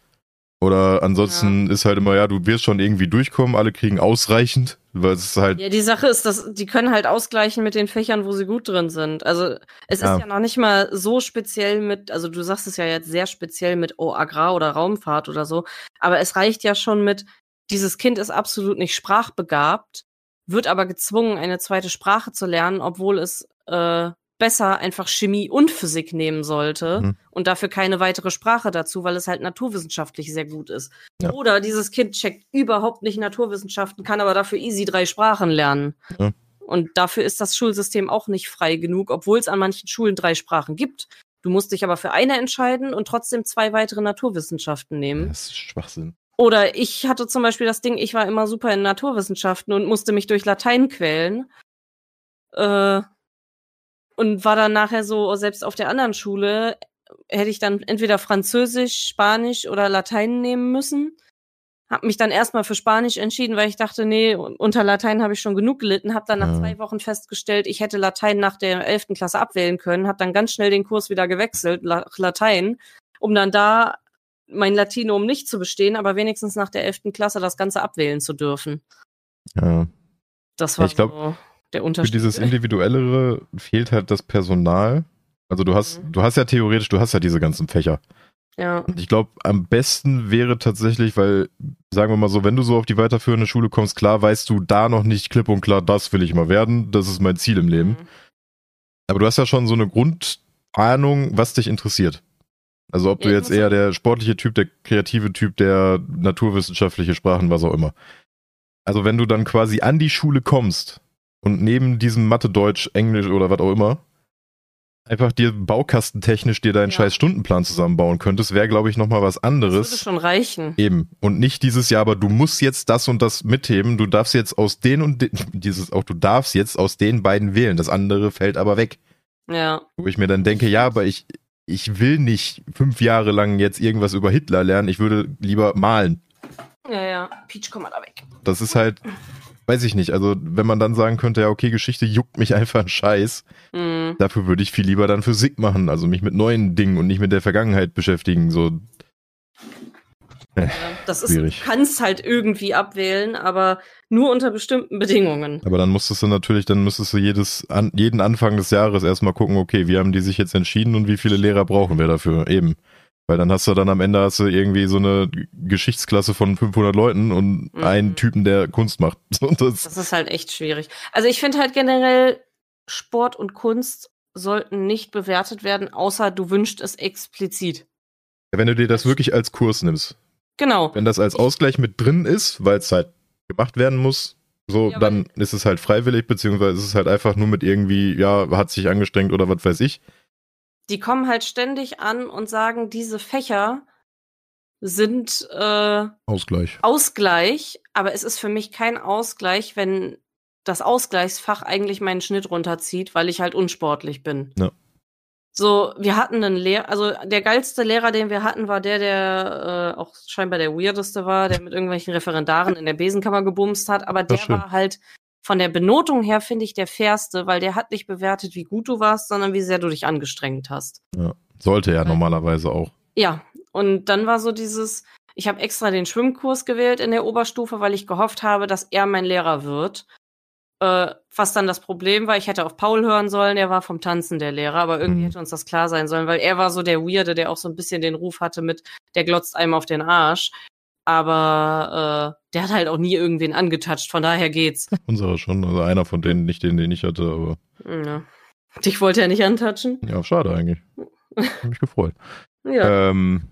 Oder ansonsten ist halt immer, ja, du wirst schon irgendwie durchkommen, alle kriegen ausreichend, weil es halt, Ja, die Sache ist, dass die können halt ausgleichen mit den Fächern, wo sie gut drin sind. Also es Ja. ist ja noch nicht mal so speziell mit, also du sagst es ja jetzt sehr speziell mit oh, Agrar oder Raumfahrt oder so, aber es reicht ja schon mit, dieses Kind ist absolut nicht sprachbegabt, wird aber gezwungen, eine zweite Sprache zu lernen, obwohl es äh, besser einfach Chemie und Physik nehmen sollte Mhm. und dafür keine weitere Sprache dazu, weil es halt naturwissenschaftlich sehr gut ist. Ja. Oder dieses Kind checkt überhaupt nicht Naturwissenschaften, kann aber dafür easy drei Sprachen lernen. Ja. Und dafür ist das Schulsystem auch nicht frei genug, obwohl es an manchen Schulen drei Sprachen gibt. Du musst dich aber für eine entscheiden und trotzdem zwei weitere Naturwissenschaften nehmen. Das ist Schwachsinn. Oder ich hatte zum Beispiel das Ding, ich war immer super in Naturwissenschaften und musste mich durch Latein quälen. Äh, und war dann nachher so, selbst auf der anderen Schule, hätte ich dann entweder Französisch, Spanisch oder Latein nehmen müssen. Hab mich dann erstmal für Spanisch entschieden, weil ich dachte, nee, unter Latein habe ich schon genug gelitten. Hab dann nach Ja. zwei Wochen festgestellt, ich hätte Latein nach der 11. Klasse abwählen können. Hab dann ganz schnell den Kurs wieder gewechselt, nach Latein, um dann da mein Latinum nicht zu bestehen, aber wenigstens nach der 11. Klasse das Ganze abwählen zu dürfen. Ja. Das war Ich glaub, so der Für Unterschied. dieses Individuellere fehlt halt das Personal. Also du hast, Mhm. du hast ja theoretisch, du hast ja diese ganzen Fächer. ja. Und ich glaube, am besten wäre tatsächlich, weil, sagen wir mal so, wenn du so auf die weiterführende Schule kommst, klar weißt du da noch nicht klipp und klar, das will ich mal werden, das ist mein Ziel im Leben. Mhm. Aber du hast ja schon so eine Grundahnung, was dich interessiert. Also ob du jetzt eher der sportliche Typ, der kreative Typ, der naturwissenschaftliche Sprachen, was auch immer. Also wenn du dann quasi an die Schule kommst und neben diesem Mathe, Deutsch, Englisch oder was auch immer, einfach dir baukastentechnisch dir deinen Ja. scheiß Stundenplan zusammenbauen könntest, wäre, glaube ich, nochmal was Das anderes. würde schon reichen. Eben. Und nicht dieses Jahr, aber du musst jetzt das und das mitheben. Du darfst jetzt aus den und den, dieses auch, du darfst jetzt aus den beiden wählen. Das andere fällt aber weg. Ja. Wo ich mir dann denke, ja, aber ich, ich will nicht fünf Jahre lang jetzt irgendwas über Hitler lernen. Ich würde lieber malen. Ja, ja. Peach, komm mal da weg. Das ist halt, weiß ich nicht. Also, wenn man dann sagen könnte, ja, okay, Geschichte juckt mich einfach ein Scheiß. Mhm. Dafür würde ich viel lieber dann Physik machen. Also mich mit neuen Dingen und nicht mit der Vergangenheit beschäftigen. So, Ja, das ist, Schwierig. du kannst halt irgendwie abwählen, aber nur unter bestimmten Bedingungen. Aber dann musstest du natürlich, dann müsstest du jedes, an, jeden Anfang des Jahres erstmal gucken, okay, wie haben die sich jetzt entschieden und wie viele Lehrer brauchen wir dafür? Eben. Weil dann hast du dann am Ende hast du irgendwie so eine Geschichtsklasse von 500 Leuten und Mhm. einen Typen, der Kunst macht. Das, Das ist halt echt schwierig. Also ich finde halt generell, Sport und Kunst sollten nicht bewertet werden, außer du wünschst es explizit. wenn du dir das wirklich als Kurs nimmst, Genau. wenn das als Ausgleich mit drin ist, weil es halt gemacht werden muss, so, Ja, dann ist es halt freiwillig, beziehungsweise ist es halt einfach nur mit irgendwie, ja, hat sich angestrengt oder was weiß ich. Die kommen halt ständig an und sagen, diese Fächer sind äh, Ausgleich. Ausgleich, aber es ist für mich kein Ausgleich, wenn das Ausgleichsfach eigentlich meinen Schnitt runterzieht, weil ich halt unsportlich bin. Ja. So, wir hatten einen Lehrer, also der geilste Lehrer, den wir hatten, war der, der äh, auch scheinbar der weirdeste war, der mit irgendwelchen Referendaren in der Besenkammer gebumst hat, aber der war halt von der Benotung her, finde ich, der fairste, weil der hat nicht bewertet, wie gut du warst, sondern wie sehr du dich angestrengt hast. Sollte ja normalerweise auch. Ja, und dann war so dieses, ich habe extra den Schwimmkurs gewählt in der Oberstufe, weil ich gehofft habe, dass er mein Lehrer wird. Äh, was dann das Problem war, ich hätte auf Paul hören sollen, der war vom Tanzen der Lehrer, aber irgendwie Mhm. hätte uns das klar sein sollen, weil er war so der Weirde, der auch so ein bisschen den Ruf hatte mit, der glotzt einem auf den Arsch. Aber äh, der hat halt auch nie irgendwen angetatscht, von daher geht's. Unserer schon, also einer von denen, nicht den, den ich hatte, aber Ja. Dich wollte er nicht antatschen? ja, schade eigentlich. Hab mich gefreut. Ja. Ähm,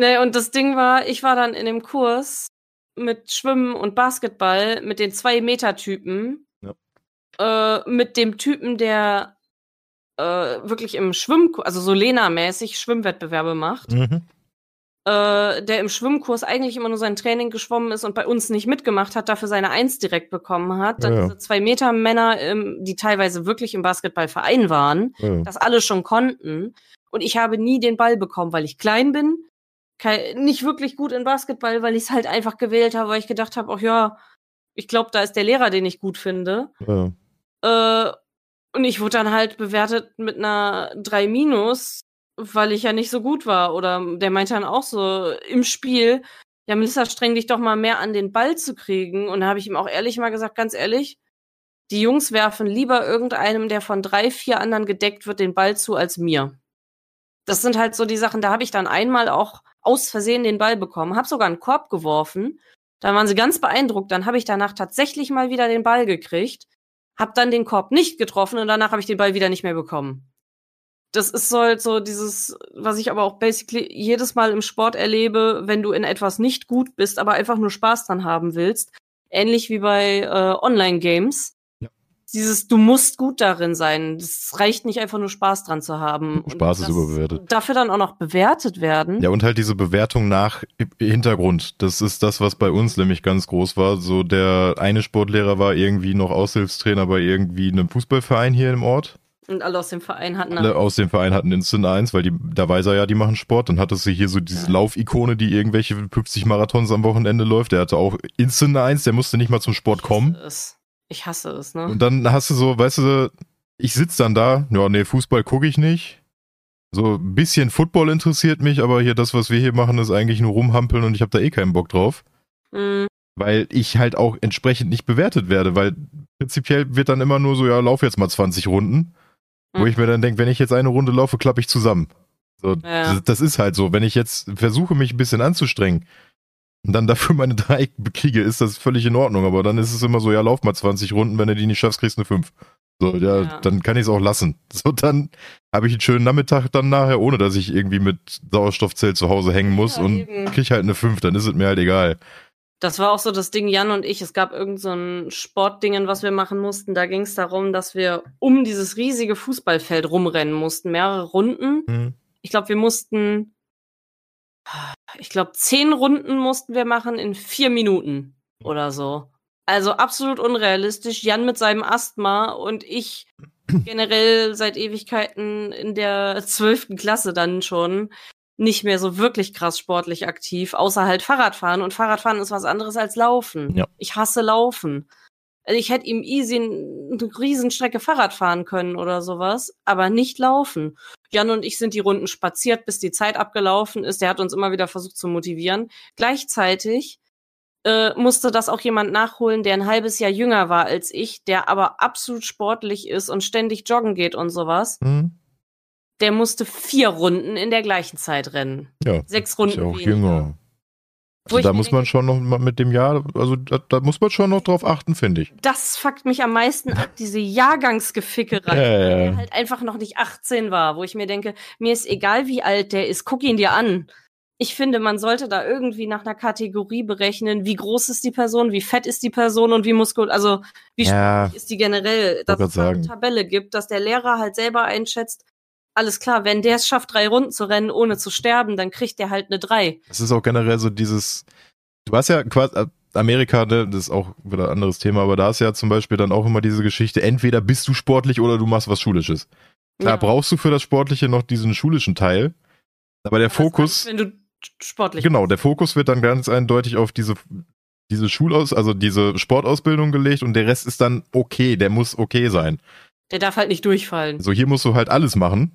Nee, und das Ding war, ich war dann in dem Kurs mit Schwimmen und Basketball mit den zwei Meter-Typen. Äh, mit dem Typen, der äh, wirklich im Schwimm, also so Lena-mäßig Schwimmwettbewerbe macht. mhm. Äh, der im Schwimmkurs eigentlich immer nur sein Training geschwommen ist und bei uns nicht mitgemacht hat, dafür seine Eins direkt bekommen hat. Dann Ja, diese zwei Meter Männer, ähm, die teilweise wirklich im Basketballverein waren ja. das alle schon konnten. Und ich habe nie den Ball bekommen, weil ich klein bin. Nicht wirklich gut in Basketball, weil ich es halt einfach gewählt habe, weil ich gedacht habe, ach ja, ich glaube, da ist der Lehrer, den ich gut finde. ja. Äh, und ich wurde dann halt bewertet mit einer 3 minus, weil ich ja nicht so gut war. Oder der meinte dann auch so im Spiel, ja, Melissa, streng dich doch mal mehr an, den Ball zu kriegen. Und da habe ich ihm auch ehrlich mal gesagt, ganz ehrlich, die Jungs werfen lieber irgendeinem, der von drei, vier anderen gedeckt wird, den Ball zu, als mir. Das sind halt so die Sachen, da habe ich dann einmal auch aus Versehen den Ball bekommen, habe sogar einen Korb geworfen. Da waren sie ganz beeindruckt. Dann habe ich danach tatsächlich mal wieder den Ball gekriegt, habe dann den Korb nicht getroffen und danach habe ich den Ball wieder nicht mehr bekommen. Das ist so halt so dieses, was ich aber auch basically jedes Mal im Sport erlebe, wenn du in etwas nicht gut bist, aber einfach nur Spaß dran haben willst. Ähnlich wie bei äh, Online-Games. Ja. dieses, du musst gut darin sein. Das reicht nicht einfach nur Spaß dran zu haben. Spaß ist überbewertet. Dafür dann auch noch bewertet werden. Ja, und halt diese Bewertung nach Hintergrund. Das ist das, was bei uns nämlich ganz groß war. So der eine Sportlehrer war irgendwie noch Aushilfstrainer bei irgendwie einem Fußballverein hier im Ort. Und alle aus dem Verein hatten Alle aus dem Verein hatten Instant 1, weil die, da weiß er ja, die machen Sport. Dann hattest du hier so diese ja. Laufikone, die irgendwelche 50 Marathons am Wochenende läuft. Der hatte auch Instant 1, der musste nicht mal zum Sport kommen. Es. Ich hasse es, ne? Und dann hast du so, weißt du, ich sitz dann da, ja, nee, Fußball gucke ich nicht. So ein bisschen Football interessiert mich, aber hier das, was wir hier machen, ist eigentlich nur rumhampeln und ich habe da eh keinen Bock drauf. Mhm. Weil ich halt auch entsprechend nicht bewertet werde, weil prinzipiell wird dann immer nur so, ja, lauf jetzt mal 20 Runden. Wo ich mir dann denke, wenn ich jetzt eine Runde laufe, klappe ich zusammen. So, ja. das, das, ist halt so. Wenn ich jetzt versuche, mich ein bisschen anzustrengen, und dann dafür meine drei kriege, ist das völlig in Ordnung. Aber dann ist es immer so, ja, lauf mal 20 Runden, wenn du die nicht schaffst, kriegst du eine 5. So, ja, ja. dann kann ich es auch lassen. So, dann habe ich einen schönen Nachmittag dann nachher, ohne dass ich irgendwie mit Sauerstoffzelt zu Hause hängen muss ja, und eben. krieg halt eine 5, dann ist es mir halt egal. Das war auch so das Ding, Jan und ich. Es gab irgend so ein Sportdingen, was wir machen mussten. Da ging es darum, dass wir um dieses riesige Fußballfeld rumrennen mussten, mehrere Runden. Mhm. Ich glaube, wir mussten ich glaube, zehn Runden mussten wir machen in vier Minuten oder so. Also absolut unrealistisch. Jan mit seinem Asthma und ich generell seit Ewigkeiten in der zwölften Klasse dann schon nicht mehr so wirklich krass sportlich aktiv, außer halt Fahrradfahren. Und Fahrradfahren ist was anderes als Laufen. Ja. Ich hasse Laufen. Also ich hätte ihm easy eine Riesenstrecke Fahrrad fahren können oder sowas, aber nicht laufen. Jan und ich sind die Runden spaziert, bis die Zeit abgelaufen ist. Der hat uns immer wieder versucht zu motivieren. Gleichzeitig äh, musste das auch jemand nachholen, der ein halbes Jahr jünger war als ich, der aber absolut sportlich ist und ständig joggen geht und sowas. Mhm. Der musste vier Runden in der gleichen Zeit rennen. Ja, Sechs Runden. Ist ja auch weniger. jünger. Also da muss man schon noch mit dem Jahr, also da, da muss man schon noch drauf achten, finde ich. Das fuckt mich am meisten ab, diese Jahrgangsgefickerei, ja, ja. der halt einfach noch nicht 18 war, wo ich mir denke, mir ist egal, wie alt der ist, guck ihn dir an. Ich finde, man sollte da irgendwie nach einer Kategorie berechnen, wie groß ist die Person, wie fett ist die Person und wie muskul, also wie ja, ist die generell, dass es eine Tabelle gibt, dass der Lehrer halt selber einschätzt, alles klar, wenn der es schafft, drei Runden zu rennen, ohne zu sterben, dann kriegt der halt eine drei. Das ist auch generell so dieses, du hast ja quasi, äh, Amerika, ne, das ist auch wieder ein anderes Thema, aber da ist ja zum Beispiel dann auch immer diese Geschichte, entweder bist du sportlich oder du machst was Schulisches. Klar ja. brauchst du für das Sportliche noch diesen schulischen Teil, aber der Fokus. Heißt, wenn du sportlich Genau, der Fokus wird dann ganz eindeutig auf diese, diese Schulaus, also diese Sportausbildung gelegt und der Rest ist dann okay, der muss okay sein. Der darf halt nicht durchfallen. So, hier musst du halt alles machen.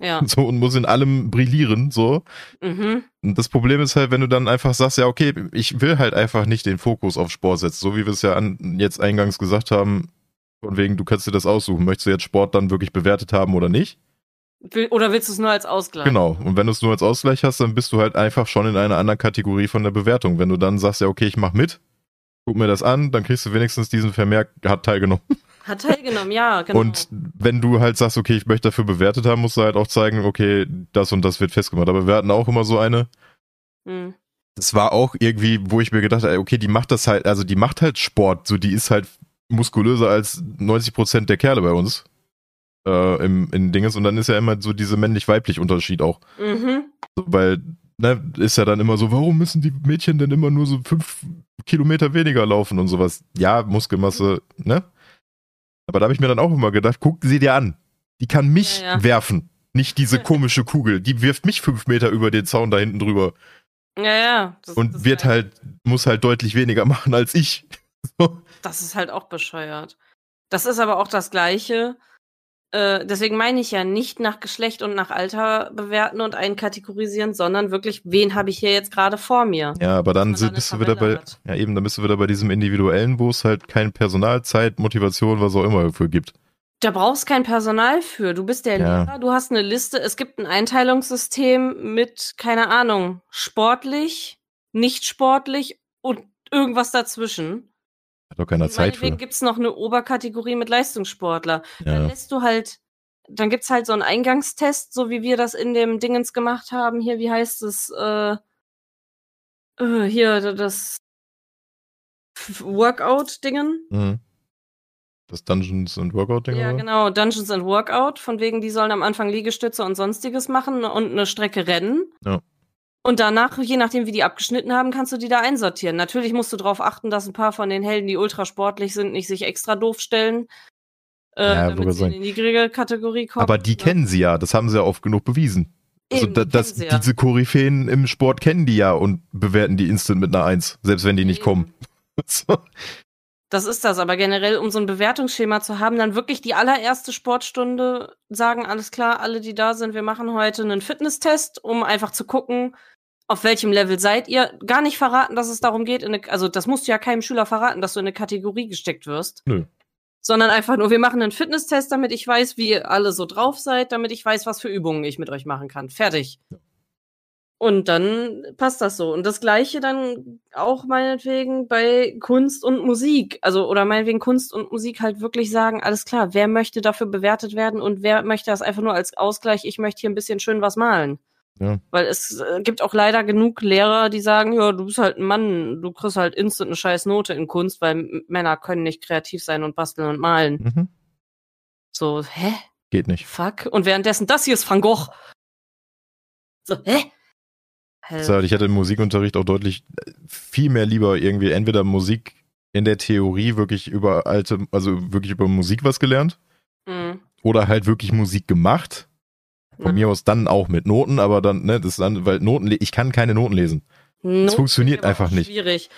Ja. So, und muss in allem brillieren, so. Mhm. Und das Problem ist halt, wenn du dann einfach sagst, ja, okay, ich will halt einfach nicht den Fokus auf Sport setzen, so wie wir es ja an, jetzt eingangs gesagt haben, von wegen, du kannst dir das aussuchen. Möchtest du jetzt Sport dann wirklich bewertet haben oder nicht? Oder willst du es nur als Ausgleich? Genau. Und wenn du es nur als Ausgleich hast, dann bist du halt einfach schon in einer anderen Kategorie von der Bewertung. Wenn du dann sagst, ja, okay, ich mach mit, guck mir das an, dann kriegst du wenigstens diesen Vermerk, hat teilgenommen. Hat teilgenommen, ja, genau. Und wenn du halt sagst, okay, ich möchte dafür bewertet haben, musst du halt auch zeigen, okay, das und das wird festgemacht. Aber wir hatten auch immer so eine. Mhm. Das war auch irgendwie, wo ich mir gedacht habe, okay, die macht das halt, also die macht halt Sport, so die ist halt muskulöser als 90 Prozent der Kerle bei uns äh, im in Dinges und dann ist ja immer so diese männlich-weiblich Unterschied auch, mhm. so, weil ne, ist ja dann immer so, warum müssen die Mädchen denn immer nur so fünf Kilometer weniger laufen und sowas? Ja, Muskelmasse, ne? Aber da habe ich mir dann auch immer gedacht, guck sie dir an. Die kann mich ja, ja. werfen, nicht diese komische Kugel. Die wirft mich fünf Meter über den Zaun da hinten drüber. Ja, ja. Das, und das wird halt, muss halt deutlich weniger machen als ich. so. Das ist halt auch bescheuert. Das ist aber auch das Gleiche, äh, deswegen meine ich ja nicht nach Geschlecht und nach Alter bewerten und einkategorisieren, sondern wirklich, wen habe ich hier jetzt gerade vor mir? Ja, aber dann sind, bist du wieder bei, hat. ja eben, dann bist du wieder bei diesem individuellen, wo es halt kein Personalzeit, Motivation, was auch immer dafür gibt. Da brauchst kein Personal für. Du bist der ja. Lehrer, du hast eine Liste. Es gibt ein Einteilungssystem mit, keine Ahnung, sportlich, nicht sportlich und irgendwas dazwischen. Hat doch keiner Zeit für. gibt es noch eine Oberkategorie mit Leistungssportler. Ja. Dann lässt du halt, dann gibt's halt so einen Eingangstest, so wie wir das in dem Dingens gemacht haben. Hier, wie heißt es? Äh, äh, hier, das Workout-Dingen. Mhm. Das Dungeons and Workout-Ding? Ja, oder? genau, Dungeons and Workout, von wegen, die sollen am Anfang Liegestütze und sonstiges machen und eine Strecke rennen. Ja. Und danach, je nachdem, wie die abgeschnitten haben, kannst du die da einsortieren. Natürlich musst du darauf achten, dass ein paar von den Helden, die ultra sportlich sind, nicht sich extra doof stellen. Äh, Ja, damit sie in die niedrige Kategorie kommen. Aber die ne? kennen sie ja, das haben sie ja oft genug bewiesen. Also Eben, da, die das, kennen sie ja. diese Koryphäen im Sport kennen die ja und bewerten die instant mit einer Eins, selbst wenn die nicht Eben. kommen. So. Das ist das, aber generell, um so ein Bewertungsschema zu haben, dann wirklich die allererste Sportstunde sagen, alles klar, alle, die da sind, wir machen heute einen Fitnesstest, um einfach zu gucken, auf welchem Level seid ihr. Gar nicht verraten, dass es darum geht, in eine, also das musst du ja keinem Schüler verraten, dass du in eine Kategorie gesteckt wirst. Nö. Sondern einfach nur, wir machen einen Fitnesstest, damit ich weiß, wie ihr alle so drauf seid, damit ich weiß, was für Übungen ich mit euch machen kann. Fertig. Und dann passt das so. Und das gleiche dann auch meinetwegen bei Kunst und Musik. Also, oder meinetwegen Kunst und Musik halt wirklich sagen, alles klar, wer möchte dafür bewertet werden und wer möchte das einfach nur als Ausgleich, ich möchte hier ein bisschen schön was malen. Ja. Weil es äh, gibt auch leider genug Lehrer, die sagen, ja, du bist halt ein Mann, du kriegst halt instant eine scheiß Note in Kunst, weil Männer können nicht kreativ sein und basteln und malen. Mhm. So, hä? Geht nicht. Fuck. Und währenddessen, das hier ist Van Gogh. So, hä? So, ich hatte im Musikunterricht auch deutlich äh, viel mehr lieber irgendwie entweder Musik in der Theorie wirklich über alte, also wirklich über Musik was gelernt Mhm. oder halt wirklich Musik gemacht. Von Ja. mir aus dann auch mit Noten, aber dann, ne, das ist dann, weil Noten, ich kann keine Noten lesen. Noten funktioniert ich aber einfach nicht. Schwierig.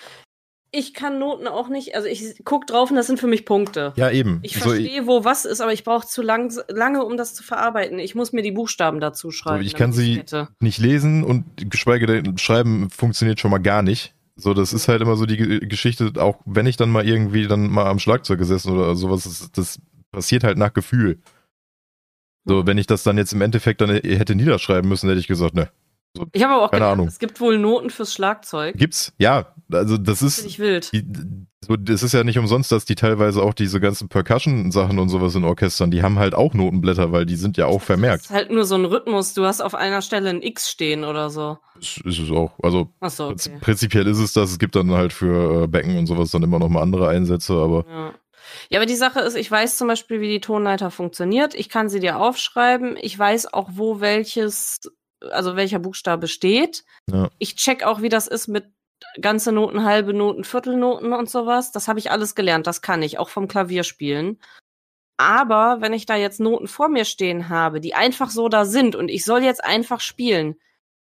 Ich kann Noten auch nicht, also ich guck drauf und das sind für mich Punkte. Ja, eben. Ich So, verstehe, wo was ist, aber ich brauche zu lang, lange, um das zu verarbeiten. Ich muss mir die Buchstaben dazu schreiben. ich kann sie- hätte. nicht lesen und geschweige denn schreiben funktioniert schon mal gar nicht. So, das ist halt immer so die Ge- Geschichte, auch wenn ich dann mal irgendwie dann mal am Schlagzeug gesessen oder sowas, das, das passiert halt nach Gefühl. So, wenn ich das dann jetzt im Endeffekt dann hätte niederschreiben müssen, hätte ich gesagt, ne. Ich habe aber auch Keine gedacht, Ahnung. es gibt wohl Noten fürs Schlagzeug. Gibt's? Ja, also das Finde ist, ich wild. die, so, das ist ja nicht umsonst, dass die teilweise auch diese ganzen Percussion-Sachen und sowas in Orchestern, die haben halt auch Notenblätter, weil die sind ja auch Das vermerkt. ist halt nur so ein Rhythmus. Du hast auf einer Stelle ein X stehen oder so. Das ist es auch. Also prinz- okay. prinzipiell ist es das. Es gibt dann halt für äh, Becken und sowas dann immer noch mal andere Einsätze, aber Ja. Ja, aber die Sache ist, ich weiß zum Beispiel, wie die Tonleiter funktioniert. Ich kann sie dir aufschreiben. Ich weiß auch, wo welches, also welcher Buchstabe steht. Ja. Ich check auch, wie das ist mit ganze Noten, halbe Noten, Viertelnoten und sowas. Das habe ich alles gelernt. Das kann ich, auch vom Klavierspielen. Aber wenn ich da jetzt Noten vor mir stehen habe, die einfach so da sind und ich soll jetzt einfach spielen,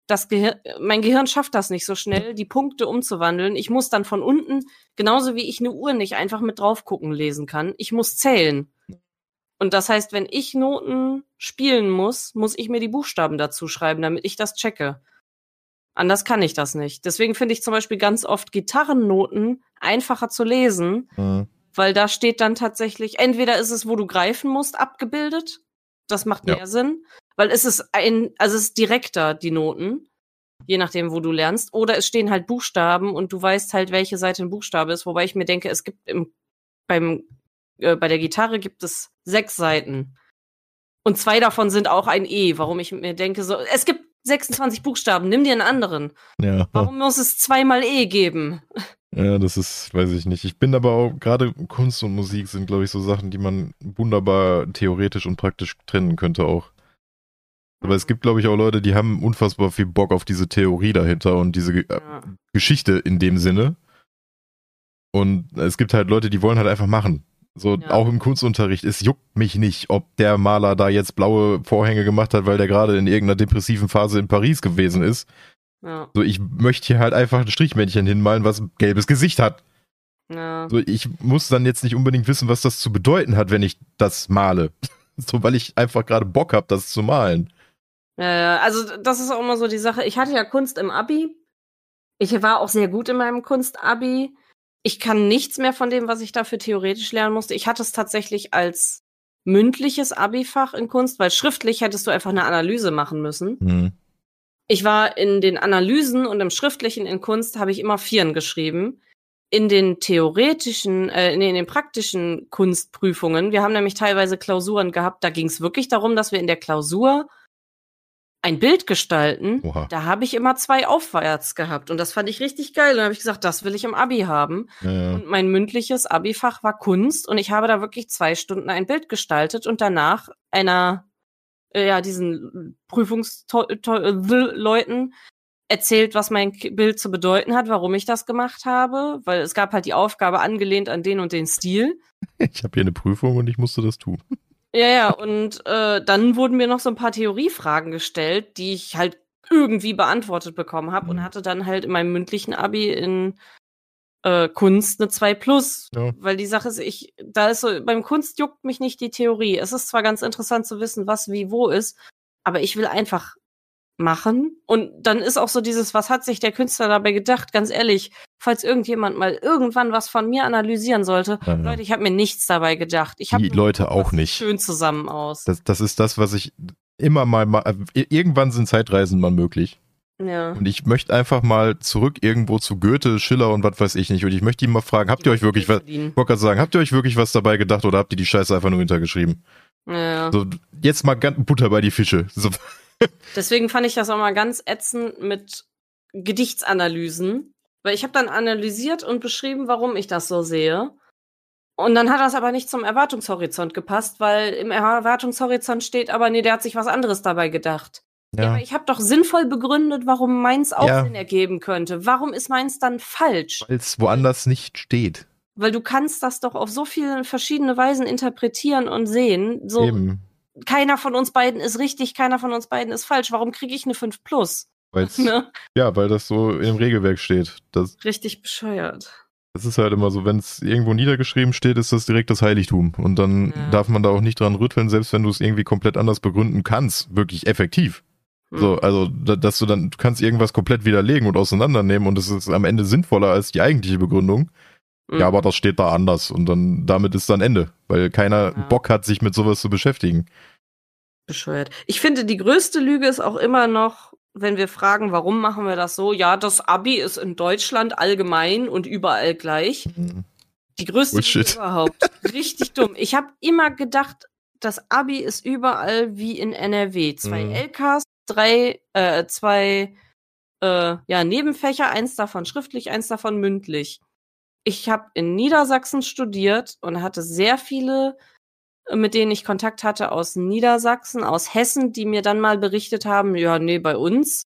das Gehir mein Gehirn schafft das nicht so schnell, die Punkte umzuwandeln. Ich muss dann von unten, genauso wie ich eine Uhr nicht einfach mit drauf gucken lesen kann, ich muss zählen. Und das heißt, wenn ich Noten spielen muss, muss ich mir die Buchstaben dazu schreiben, damit ich das checke. Anders kann ich das nicht. Deswegen finde ich zum Beispiel ganz oft Gitarrennoten einfacher zu lesen, äh, weil da steht dann tatsächlich, entweder ist es, wo du greifen musst, abgebildet. Das macht Ja. mehr Sinn, weil es ist ein, also es ist direkter, die Noten, je nachdem, wo du lernst. Oder es stehen halt Buchstaben und du weißt halt, welche Seite ein Buchstabe ist, wobei ich mir denke, es gibt im, beim, äh, bei der Gitarre gibt es sechs Seiten. Und zwei davon sind auch ein E, warum ich mir denke, so, es gibt 26 Buchstaben, nimm dir einen anderen. ja. Warum muss es zweimal E geben? Ja, das ist, weiß ich nicht. Ich bin aber auch, gerade Kunst und Musik sind, glaube ich, so Sachen, die man wunderbar theoretisch und praktisch trennen könnte auch. Aber es gibt, glaube ich, auch Leute, die haben unfassbar viel Bock auf diese Theorie dahinter und diese Ge äh, Ja. Geschichte in dem Sinne. Und es gibt halt Leute, die wollen halt einfach machen. So, Ja. auch im Kunstunterricht, es juckt mich nicht, ob der Maler da jetzt blaue Vorhänge gemacht hat, weil der gerade in irgendeiner depressiven Phase in Paris gewesen ist. Ja, So, ich möchte hier halt einfach ein Strichmännchen hinmalen, was ein gelbes Gesicht hat. ja. So, ich muss dann jetzt nicht unbedingt wissen, was das zu bedeuten hat, wenn ich das male. So, weil ich einfach gerade Bock habe, das zu malen. Ja, also das ist auch immer so die Sache. Ich hatte ja Kunst im Abi. Ich war auch sehr gut in meinem Kunst-Abi. Ich kann nichts mehr von dem, was ich dafür theoretisch lernen musste. Ich hatte es tatsächlich als mündliches Abi-Fach in Kunst, weil schriftlich hättest du einfach eine Analyse machen müssen. Hm. Ich war in den Analysen und im Schriftlichen in Kunst habe ich immer Vieren geschrieben. In den theoretischen, äh, in den praktischen Kunstprüfungen, wir haben nämlich teilweise Klausuren gehabt, da ging es wirklich darum, dass wir in der Klausur ein Bild gestalten, Oha. da habe ich immer zwei aufwärts gehabt. Und das fand ich richtig geil. Und dann habe ich gesagt, das will ich im Abi haben. Ja. Und mein mündliches Abi-Fach war Kunst und ich habe da wirklich zwei Stunden ein Bild gestaltet und danach einer, äh, ja, diesen Prüfungsleuten erzählt, was mein Bild zu bedeuten hat, warum ich das gemacht habe, weil es gab halt die Aufgabe angelehnt an den und den Stil. Ich habe hier eine Prüfung und ich musste das tun. Ja, ja, und äh, dann wurden mir noch so ein paar Theoriefragen gestellt, die ich halt irgendwie beantwortet bekommen habe und Mhm. hatte dann halt in meinem mündlichen Abi in äh, Kunst eine 2 plus. Ja. Weil die Sache ist, ich, da ist so, beim Kunst juckt mich nicht die Theorie. Es ist zwar ganz interessant zu wissen, was wie wo ist, aber ich will einfach machen. Und dann ist auch so dieses, was hat sich der Künstler dabei gedacht? Ganz ehrlich, falls irgendjemand mal irgendwann was von mir analysieren sollte, Ja, ja. Leute, ich habe mir nichts dabei gedacht. Ich hab Die Leute auch nicht. Schön zusammen aus. Das, das ist das, was ich immer mal, ma- äh, irgendwann sind Zeitreisen mal möglich. ja. Und ich möchte einfach mal zurück irgendwo zu Goethe, Schiller und was weiß ich nicht. Und ich möchte ihn mal fragen, habt ihr euch wirklich was, wollte sagen, habt ihr euch wirklich was dabei gedacht oder habt ihr die Scheiße einfach nur hintergeschrieben? Ja. So, jetzt mal ganz Butter bei die Fische. So, Deswegen fand ich das auch mal ganz ätzend mit Gedichtsanalysen, weil ich habe dann analysiert und beschrieben, warum ich das so sehe. Und dann hat das aber nicht zum Erwartungshorizont gepasst, weil im Erwartungshorizont steht aber, nee, der hat sich was anderes dabei gedacht. Ja, ja, aber ich habe doch sinnvoll begründet, warum meins auch Ja. Sinn ergeben könnte. Warum ist meins dann falsch? weil es woanders nicht steht. Weil du kannst das doch auf so viele verschiedene Weisen interpretieren und sehen. So, Eben. Keiner von uns beiden ist richtig, keiner von uns beiden ist falsch. Warum kriege ich eine 5 plus? Ne? Ja, weil das so im Regelwerk steht. Das, Richtig bescheuert. das ist halt immer so, wenn es irgendwo niedergeschrieben steht, ist das direkt das Heiligtum. Und dann Ja. darf man da auch nicht dran rütteln, selbst wenn du es irgendwie komplett anders begründen kannst. Wirklich effektiv. Hm. So, also, da- dass du dann, du kannst irgendwas komplett widerlegen und auseinandernehmen und es ist am Ende sinnvoller als die eigentliche Begründung. Mhm. Ja, aber das steht da anders und dann, damit ist dann Ende, weil keiner Ja. Bock hat, sich mit sowas zu beschäftigen. bescheuert. Ich finde, die größte Lüge ist auch immer noch, wenn wir fragen, warum machen wir das so? Ja, das Abi ist in Deutschland allgemein und überall gleich. Die größte Bullshit. Lüge überhaupt. Richtig dumm. Ich habe immer gedacht, das Abi ist überall wie in NRW. Zwei Mhm. LKs, drei, äh, zwei äh, ja, Nebenfächer, eins davon schriftlich, eins davon mündlich. Ich habe in Niedersachsen studiert und hatte sehr viele, äh, mit denen ich Kontakt hatte aus Niedersachsen, aus Hessen, die mir dann mal berichtet haben, ja, nee, bei uns.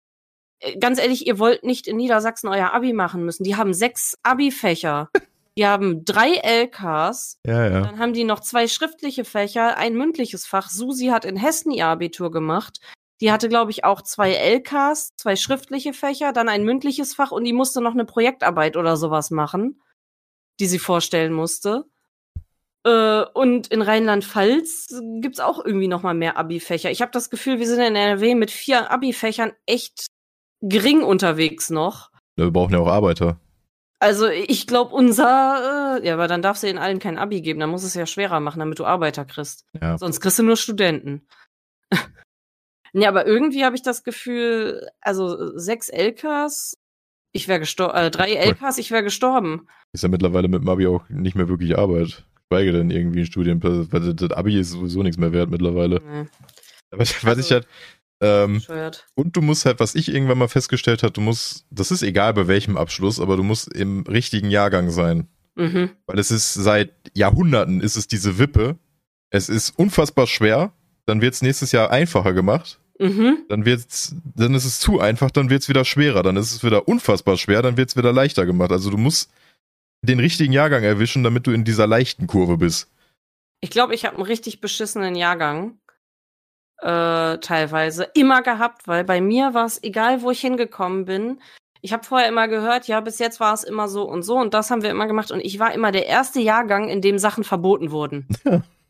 Äh, Ganz ehrlich, ihr wollt nicht in Niedersachsen euer Abi machen müssen. Die haben sechs Abi-Fächer. Die haben drei LKs, Ja, ja. dann haben die noch zwei schriftliche Fächer, ein mündliches Fach. Susi hat in Hessen ihr Abitur gemacht. Die hatte, glaube ich, auch zwei LKs, zwei schriftliche Fächer, dann ein mündliches Fach und die musste noch eine Projektarbeit oder sowas machen, die sie vorstellen musste. Äh, und in Rheinland-Pfalz gibt's auch irgendwie noch mal mehr Abi-Fächer. Ich habe das Gefühl, wir sind in NRW mit vier Abi-Fächern echt gering unterwegs noch. Wir brauchen ja auch Arbeiter. Also ich glaube, unser, äh, ja, aber dann darfst du in allen kein Abi geben, dann muss es ja schwerer machen, damit du Arbeiter kriegst. Ja. Sonst kriegst du nur Studenten. ja, aber irgendwie habe ich das Gefühl, also sechs LKs, ich wäre gestorben, äh, drei LKs, ich wäre gestorben. Ist ja mittlerweile mit dem Abi auch nicht mehr wirklich Arbeit. Schweige denn irgendwie ein Studienplatz, weil das Abi ist sowieso nichts mehr wert mittlerweile. Nee, Aber was Also- ich halt, ähm, und du musst halt, was ich irgendwann mal festgestellt habe, du musst, das ist egal bei welchem Abschluss, aber du musst im richtigen Jahrgang sein. Mhm. Weil es ist seit Jahrhunderten ist es diese Wippe. Es ist unfassbar schwer. Dann wird es nächstes Jahr einfacher gemacht. Mhm. Dann wird's, dann ist es zu einfach, dann wird es wieder schwerer. Dann ist es wieder unfassbar schwer, dann wird es wieder leichter gemacht. Also du musst den richtigen Jahrgang erwischen, damit du in dieser leichten Kurve bist. Ich glaube, ich habe einen richtig beschissenen Jahrgang äh, teilweise immer gehabt, weil bei mir war es egal, wo ich hingekommen bin. Ich habe vorher immer gehört, ja, bis jetzt war es immer so und so und das haben wir immer gemacht und ich war immer der erste Jahrgang, in dem Sachen verboten wurden.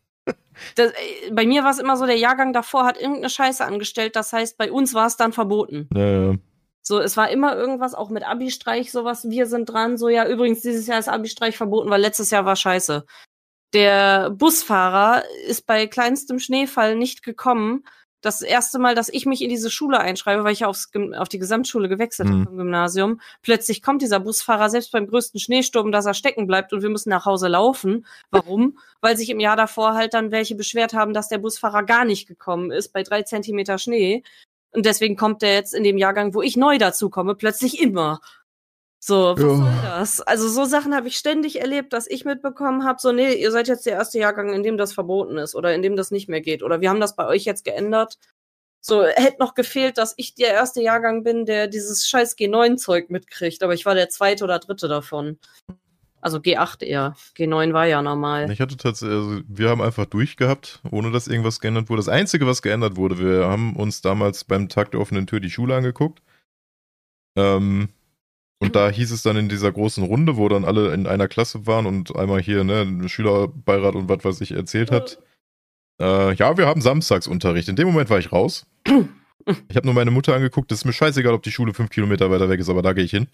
Ja. Das, äh, bei mir war es immer so, der Jahrgang davor hat irgendeine Scheiße angestellt, das heißt, bei uns war es dann verboten. Äh, So, es war immer irgendwas, auch mit Abi-Streich, sowas, wir sind dran, so, ja, übrigens, dieses Jahr ist Abi-Streich verboten, weil letztes Jahr war scheiße. Der Busfahrer ist bei kleinstem Schneefall nicht gekommen. Das erste Mal, dass ich mich in diese Schule einschreibe, weil ich ja aufs, auf die Gesamtschule gewechselt Mhm. habe im Gymnasium. Plötzlich kommt dieser Busfahrer selbst beim größten Schneesturm, dass er stecken bleibt und wir müssen nach Hause laufen. Warum? weil sich im Jahr davor halt dann welche beschwert haben, dass der Busfahrer gar nicht gekommen ist bei drei Zentimeter Schnee. Und deswegen kommt der jetzt in dem Jahrgang, wo ich neu dazu komme, plötzlich immer. So, was Ja. soll das? Also so Sachen habe ich ständig erlebt, dass ich mitbekommen habe, so, nee, ihr seid jetzt der erste Jahrgang, in dem das verboten ist oder in dem das nicht mehr geht. Oder wir haben das bei euch jetzt geändert. So, hätte noch gefehlt, dass ich der erste Jahrgang bin, der dieses scheiß G9-Zeug mitkriegt, aber ich war der zweite oder dritte davon. Also G8 eher. G9 war ja normal. Ich hatte tatsächlich, also wir haben einfach durchgehabt, ohne dass irgendwas geändert wurde. Das Einzige, was geändert wurde, wir haben uns damals beim Tag der offenen Tür die Schule angeguckt. Ähm, und da hieß es dann in dieser großen Runde, wo dann alle in einer Klasse waren und einmal hier, ne, Schülerbeirat und was weiß ich erzählt hat. Äh, ja, wir haben Samstagsunterricht. In dem Moment war ich raus. Ich habe nur meine Mutter angeguckt. Das ist mir scheißegal, ob die Schule fünf Kilometer weiter weg ist, aber da gehe ich hin.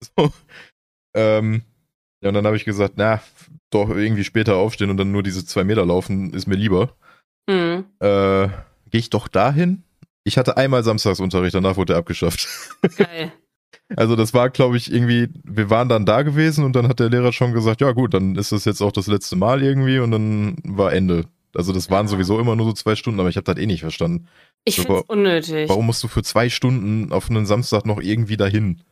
So. Ähm, ja, und dann habe ich gesagt, na, doch irgendwie später aufstehen und dann nur diese zwei Meter laufen, ist mir lieber. Hm. Äh, gehe ich doch dahin? Ich hatte einmal Samstagsunterricht, danach wurde er abgeschafft. Geil. Also das war, glaube ich, irgendwie, wir waren dann da gewesen und dann hat der Lehrer schon gesagt, ja gut, dann ist das jetzt auch das letzte Mal irgendwie und dann war Ende. Also das waren Ja. sowieso immer nur so zwei Stunden, aber ich habe das eh nicht verstanden. Ich Aber find's unnötig. Warum musst du für zwei Stunden auf einen Samstag noch irgendwie dahin?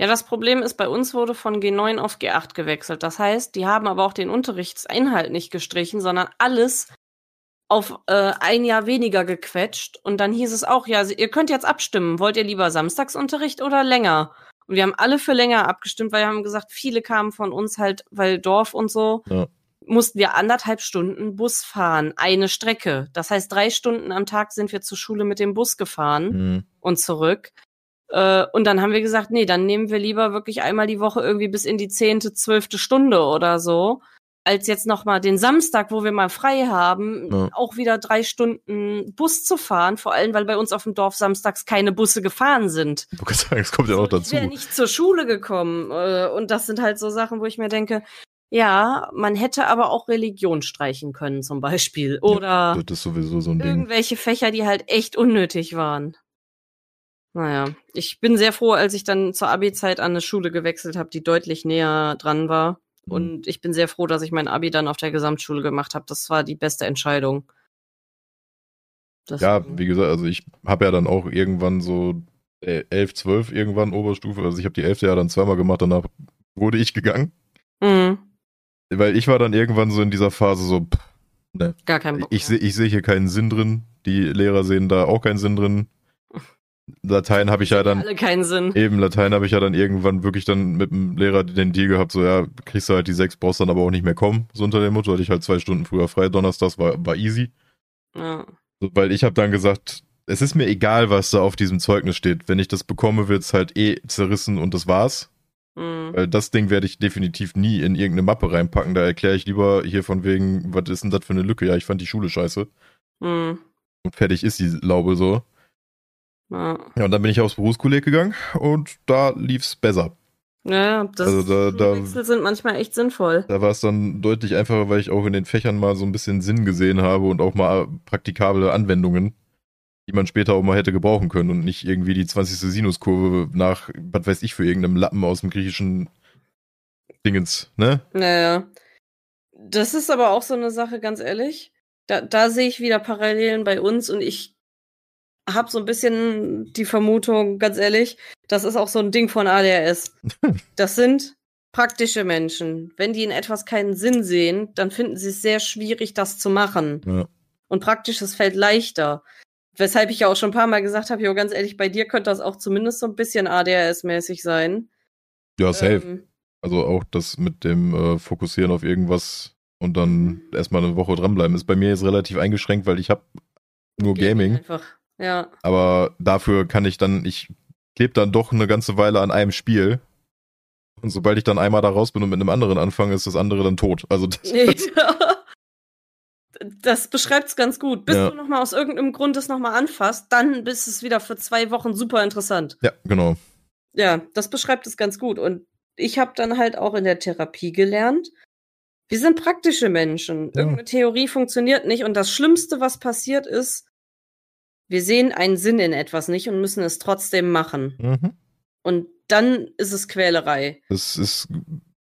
Ja, das Problem ist, bei uns wurde von G9 auf G8 gewechselt. Das heißt, die haben aber auch den Unterrichtsinhalt nicht gestrichen, sondern alles auf äh, ein Jahr weniger gequetscht. Und dann hieß es auch, ja, ihr könnt jetzt abstimmen. Wollt ihr lieber Samstagsunterricht oder länger? Und wir haben alle für länger abgestimmt, weil wir haben gesagt, viele kamen von uns halt, weil Dorf und so, Ja. mussten wir anderthalb Stunden Bus fahren, eine Strecke. Das heißt, drei Stunden am Tag sind wir zur Schule mit dem Bus gefahren Hm. und zurück. Äh, und dann haben wir gesagt, nee, dann nehmen wir lieber wirklich einmal die Woche irgendwie bis in die zehnte, zwölfte Stunde oder so, als jetzt nochmal den Samstag, wo wir mal frei haben, Ja. auch wieder drei Stunden Bus zu fahren, vor allem, weil bei uns auf dem Dorf samstags keine Busse gefahren sind. Du kannst sagen, es kommt ja Ich dazu. wäre nicht zur Schule gekommen. Äh, und das sind halt so Sachen, wo ich mir denke, ja, man hätte aber auch Religion streichen können, zum Beispiel. Oder sowieso so ein Ding. irgendwelche Fächer, die halt echt unnötig waren. Naja, ich bin sehr froh, als ich dann zur Abi-Zeit an eine Schule gewechselt habe, die deutlich näher dran war. Mhm. Und ich bin sehr froh, dass ich mein Abi dann auf der Gesamtschule gemacht habe. Das war die beste Entscheidung. Ja, Deswegen. wie gesagt, also ich habe ja dann auch irgendwann so äh, 11, 12 irgendwann Oberstufe. Also ich habe die 11. Jahr dann zweimal gemacht, danach wurde ich gegangen. Mhm, Weil ich war dann irgendwann so in dieser Phase so, pff, gar kein Bock. ich sehe ich seh hier keinen Sinn drin. Die Lehrer sehen da auch keinen Sinn drin. Latein habe ich ja dann, alle keinen Sinn. eben Latein habe ich ja dann irgendwann wirklich dann mit dem Lehrer den Deal gehabt, so ja, kriegst du halt die sechs, brauchst dann aber auch nicht mehr kommen. So unter dem Motto hatte ich halt zwei Stunden früher frei, Donnerstags war, war easy. Ja. So, weil ich habe dann gesagt, es ist mir egal, was da auf diesem Zeugnis steht. Wenn ich das bekomme, wird's halt eh zerrissen und das war's. Mhm. Weil das Ding werde ich definitiv nie in irgendeine Mappe reinpacken. Da erkläre ich lieber hier von wegen, was ist denn das für eine Lücke? Ja, ich fand die Schule scheiße. Mhm. Und fertig ist die Laube so. Ja. Ja, und dann bin ich aufs Berufskolleg gegangen und da lief's besser. Ja, das Also da- da- Wechsel sind manchmal echt sinnvoll. Da war es dann deutlich einfacher, weil ich auch in den Fächern mal so ein bisschen Sinn gesehen habe und auch mal praktikable Anwendungen, die man später auch mal hätte gebrauchen können und nicht irgendwie die 20. Sinuskurve nach, was weiß ich, für irgendeinem Lappen aus dem griechischen Dingens, ne? Naja. Das ist aber auch so eine Sache, ganz ehrlich. Da, da sehe ich wieder Parallelen bei uns und ich habe so ein bisschen die Vermutung, ganz ehrlich, das ist auch so ein Ding von ADHS. Das sind praktische Menschen. Wenn die in etwas keinen Sinn sehen, dann finden sie es sehr schwierig, das zu machen. Ja. Und praktisches fällt leichter. Weshalb ich ja auch schon ein paar Mal gesagt habe, jo, ganz ehrlich, bei dir könnte das auch zumindest so ein bisschen ADHS-mäßig sein. Ja, safe. Ähm, Also auch das mit dem äh, Fokussieren auf irgendwas und dann erstmal eine Woche dranbleiben ist bei mir jetzt relativ eingeschränkt, weil ich habe nur Gaming. Einfach. Ja. Aber dafür kann ich dann, ich klebe dann doch eine ganze Weile an einem Spiel. Und sobald ich dann einmal da raus bin und mit einem anderen anfange, ist das andere dann tot. Also das, Das beschreibt es ganz gut. Bis Ja. du nochmal aus irgendeinem Grund es nochmal anfasst, dann bist es wieder für zwei Wochen super interessant. ja, genau. Ja, das beschreibt es ganz gut. Und ich habe dann halt auch in der Therapie gelernt, wir sind praktische Menschen. Ja. Irgendeine Theorie funktioniert nicht. Und das Schlimmste, was passiert ist, wir sehen einen Sinn in etwas nicht und müssen es trotzdem machen. Mhm. Und dann ist es Quälerei. Das ist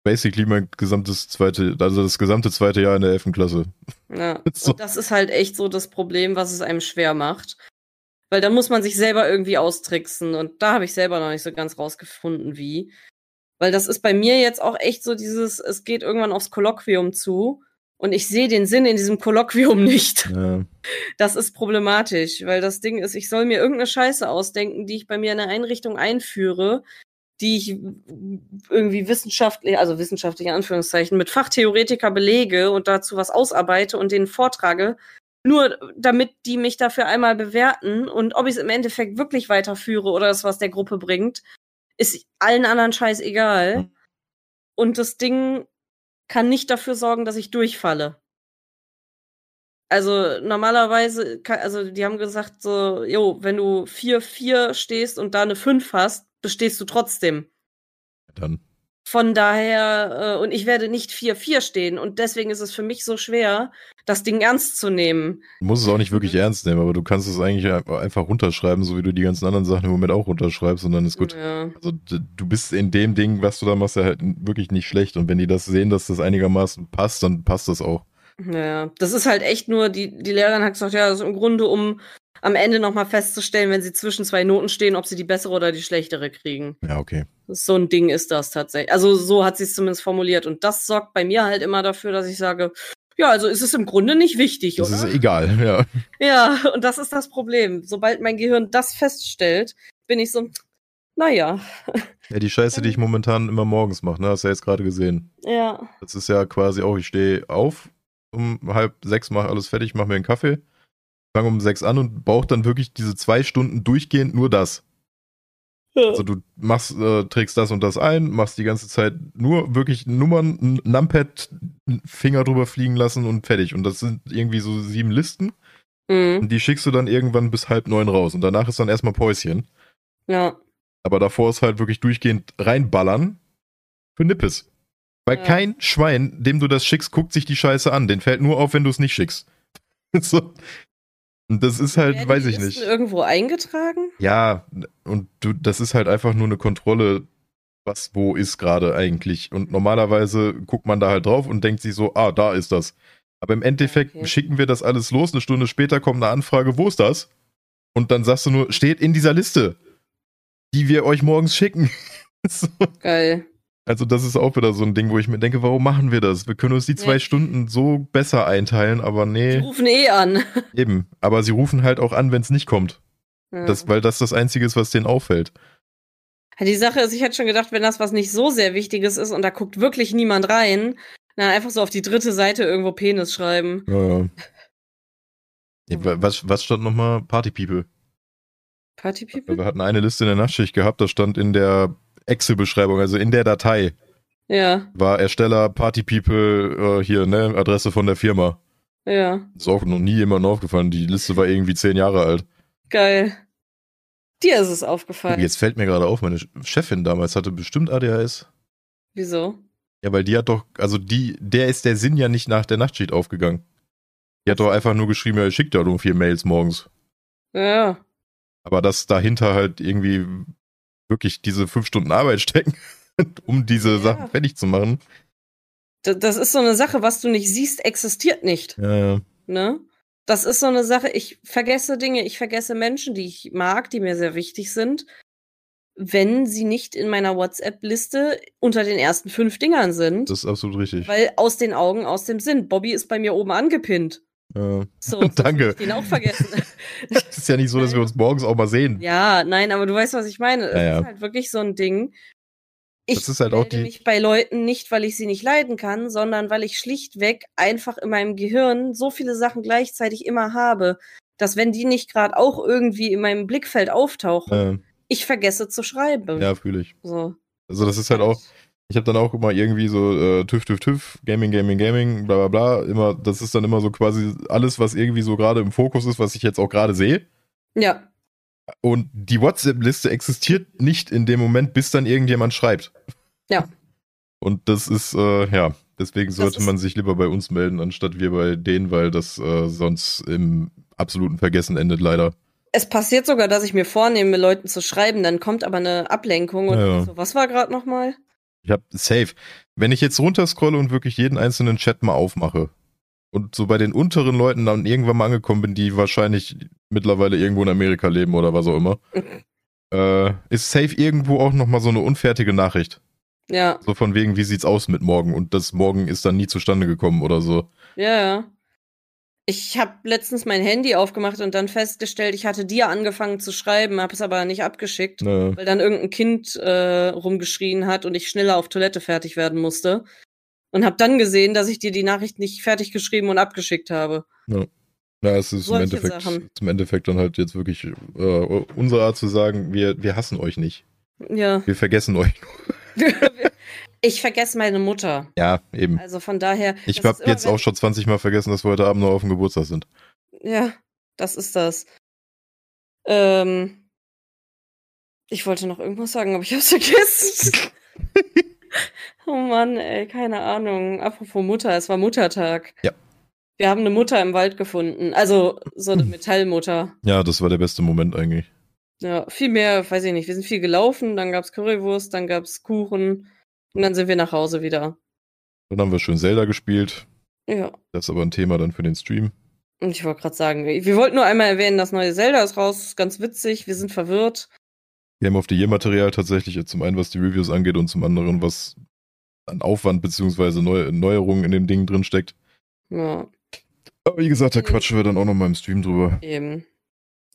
basically mein gesamtes zweite, also das gesamte zweite Jahr in der 11. Klasse. Ja. So. Und das ist halt echt so das Problem, was es einem schwer macht. Weil da muss man sich selber irgendwie austricksen. Und da habe ich selber noch nicht so ganz rausgefunden, wie. Weil das ist bei mir jetzt auch echt so dieses, es geht irgendwann aufs Kolloquium zu. Und ich sehe den Sinn in diesem Kolloquium nicht. Ja. Das ist problematisch, weil das Ding ist, ich soll mir irgendeine Scheiße ausdenken, die ich bei mir in der Einrichtung einführe, die ich irgendwie wissenschaftlich, also wissenschaftliche Anführungszeichen, mit Fachtheoretiker belege und dazu was ausarbeite und denen vortrage, nur damit die mich dafür einmal bewerten und ob ich es im Endeffekt wirklich weiterführe oder das was der Gruppe bringt, ist allen anderen Scheiß egal. Und das Ding kann nicht dafür sorgen, dass ich durchfalle. Also normalerweise, kann, also die haben gesagt so, jo, wenn du 4-4 stehst und da eine 5 hast, bestehst du trotzdem. Dann. Von daher, äh, und ich werde nicht 4-4 stehen und deswegen ist es für mich so schwer, das Ding ernst zu nehmen. Du musst es auch nicht wirklich Mhm. ernst nehmen, aber du kannst es eigentlich einfach runterschreiben, so wie du die ganzen anderen Sachen im Moment auch runterschreibst und dann ist gut. Ja. Also du bist in dem Ding, was du da machst, ja halt wirklich nicht schlecht. Und wenn die das sehen, dass das einigermaßen passt, dann passt das auch. Ja, das ist halt echt nur, die, die Lehrerin hat gesagt, ja, das ist im Grunde, um am Ende nochmal festzustellen, wenn sie zwischen zwei Noten stehen, ob sie die bessere oder die schlechtere kriegen. Ja, okay. So ein Ding ist das tatsächlich. Also so hat sie es zumindest formuliert. Und das sorgt bei mir halt immer dafür, dass ich sage, ja, also ist es im Grunde nicht wichtig, Das oder? ist egal, ja. Ja, und das ist das Problem. Sobald mein Gehirn das feststellt, bin ich so, naja, Ja, die Scheiße, die ich momentan immer morgens mache, ne, hast du ja jetzt gerade gesehen. ja, Das ist ja quasi auch, ich stehe auf um halb sechs, mache alles fertig, mache mir einen Kaffee, fange um sechs an und brauche dann wirklich diese zwei Stunden durchgehend nur das. Also du machst, äh, trägst das und das ein, machst die ganze Zeit nur wirklich Nummern, Numpad, Finger drüber fliegen lassen und fertig. Und das sind irgendwie so sieben Listen. Mhm. Und die schickst du dann irgendwann bis halb neun raus. Und danach ist dann erstmal Päuschen. ja, Aber davor ist halt wirklich durchgehend reinballern für Nippes. Weil Ja. kein Schwein, dem du das schickst, guckt sich die Scheiße an. Den fällt nur auf, wenn du es nicht schickst. so. Und das ist halt, Werden weiß ich nicht. irgendwo eingetragen? Ja, und du, das ist halt einfach nur eine Kontrolle, was wo ist gerade eigentlich. Und normalerweise guckt man da halt drauf und denkt sich so, ah, da ist das. Aber im Endeffekt Okay. schicken wir das alles los. Eine Stunde später kommt eine Anfrage, wo ist das? Und dann sagst du nur, steht in dieser Liste, die wir euch morgens schicken. so. Geil. Also das ist auch wieder so ein Ding, wo ich mir denke, warum machen wir das? Wir können uns die zwei Ja. Stunden so besser einteilen, aber nee, rufen eh an. eben. Aber sie rufen halt auch an, wenn es nicht kommt. Ja. Das, weil das das Einzige ist, was denen auffällt. Die Sache ist, ich hätte schon gedacht, wenn das was nicht so sehr Wichtiges ist und da guckt wirklich niemand rein, dann einfach so auf die dritte Seite irgendwo Penis schreiben. Ja, ja. Ja, wa- was, was stand nochmal? Party People. Party People? Wir hatten eine Liste in der Nachtschicht gehabt, da stand in der Excel-Beschreibung, also in der Datei, Ja, war Ersteller Party People äh, hier, ne, Adresse von der Firma. ja. Ist auch noch nie jemandem aufgefallen. Die Liste war irgendwie zehn Jahre alt. Geil. Dir ist es aufgefallen. Jetzt fällt mir gerade auf, meine Chefin damals hatte bestimmt ADHS. Wieso? Ja, weil die hat doch, also die, der ist der Sinn ja nicht nach der Nachtschicht aufgegangen. Die hat doch einfach nur geschrieben, ja, ich schick da um vier Mails morgens. Ja. Aber dass dahinter halt irgendwie wirklich diese fünf Stunden Arbeit stecken, um diese Ja. Sachen fertig zu machen. Das ist so eine Sache, was du nicht siehst, existiert nicht. Ja, ja. Ne? Das ist so eine Sache, ich vergesse Dinge, ich vergesse Menschen, die ich mag, die mir sehr wichtig sind, wenn sie nicht in meiner WhatsApp-Liste unter den ersten fünf Dingern sind. Das ist absolut richtig. Weil aus den Augen, aus dem Sinn. Bobby ist bei mir oben angepinnt. Ja. So, Danke. Ich den auch vergessen. Es ist ja nicht so, dass wir uns morgens auch mal sehen. ja, nein, aber du weißt, was ich meine. Es Ja, ja. ist halt wirklich so ein Ding. Ich Das ist halt auch die- mich bei Leuten nicht, weil ich sie nicht leiden kann, sondern weil ich schlichtweg einfach in meinem Gehirn so viele Sachen gleichzeitig immer habe, dass wenn die nicht gerade auch irgendwie in meinem Blickfeld auftauchen, Äh, ich vergesse zu schreiben. ja, fühle ich. So. Also das ist halt auch, ich habe dann auch immer irgendwie so äh, TÜV, TÜV, TÜV, Gaming, Gaming, Gaming, bla bla bla. Immer, das ist dann immer so quasi alles, was irgendwie so gerade im Fokus ist, was ich jetzt auch gerade sehe. Ja, Und die WhatsApp-Liste existiert nicht in dem Moment, bis dann irgendjemand schreibt. Ja. Und das ist, äh, ja, deswegen sollte man sich lieber bei uns melden, anstatt wir bei denen, weil das äh, sonst im absoluten Vergessen endet, leider. es passiert sogar, dass ich mir vornehme, Leuten zu schreiben, dann kommt aber eine Ablenkung und ja. so, was war gerade nochmal? Ich habe safe. Wenn ich jetzt runterscrolle und wirklich jeden einzelnen Chat mal aufmache und so bei den unteren Leuten dann irgendwann mal angekommen bin, die wahrscheinlich mittlerweile irgendwo in Amerika leben oder was auch immer, äh, ist safe irgendwo auch nochmal so eine unfertige Nachricht. Ja, So von wegen, wie sieht's aus mit morgen? Und das morgen ist dann nie zustande gekommen oder so. ja, ja. Ich habe letztens mein Handy aufgemacht und dann festgestellt, ich hatte dir angefangen zu schreiben, habe es aber nicht abgeschickt, Ne, weil dann irgendein Kind äh, rumgeschrien hat und ich schneller auf Toilette fertig werden musste. Und habe dann gesehen, dass ich dir die Nachricht nicht fertig geschrieben und abgeschickt habe. ja, es ist im Endeffekt, zum Endeffekt dann halt jetzt wirklich äh, unsere Art zu sagen, wir, wir hassen euch nicht. Ja. Wir vergessen euch. ich vergesse meine Mutter. Ja, eben. Also von daher. Ich habe immer, jetzt wenn- auch schon 20 Mal vergessen, dass wir heute Abend noch auf dem Geburtstag sind. Ja, das ist das. Ähm, ich wollte noch irgendwas sagen, aber ich hab's vergessen. oh Mann, ey, keine Ahnung. Apropos Mutter, es war Muttertag. Ja. Wir haben eine Mutter im Wald gefunden. Also so eine Metallmutter. Ja, das war der beste Moment eigentlich. Ja, viel mehr, weiß ich nicht. Wir sind viel gelaufen, dann gab's Currywurst, dann gab's Kuchen und dann sind wir nach Hause wieder. Dann haben wir schön Zelda gespielt. Ja. Das ist aber ein Thema dann für den Stream. Und ich wollte gerade sagen, wir wollten nur einmal erwähnen, das neue Zelda ist raus, ist ganz witzig, wir sind verwirrt. Game of the Year Material tatsächlich, zum einen was die Reviews angeht und zum anderen was an Aufwand beziehungsweise Neu Neuerungen in dem Ding drin steckt. Ja. Aber wie gesagt, da Mhm. quatschen wir dann auch noch mal im Stream drüber. Eben.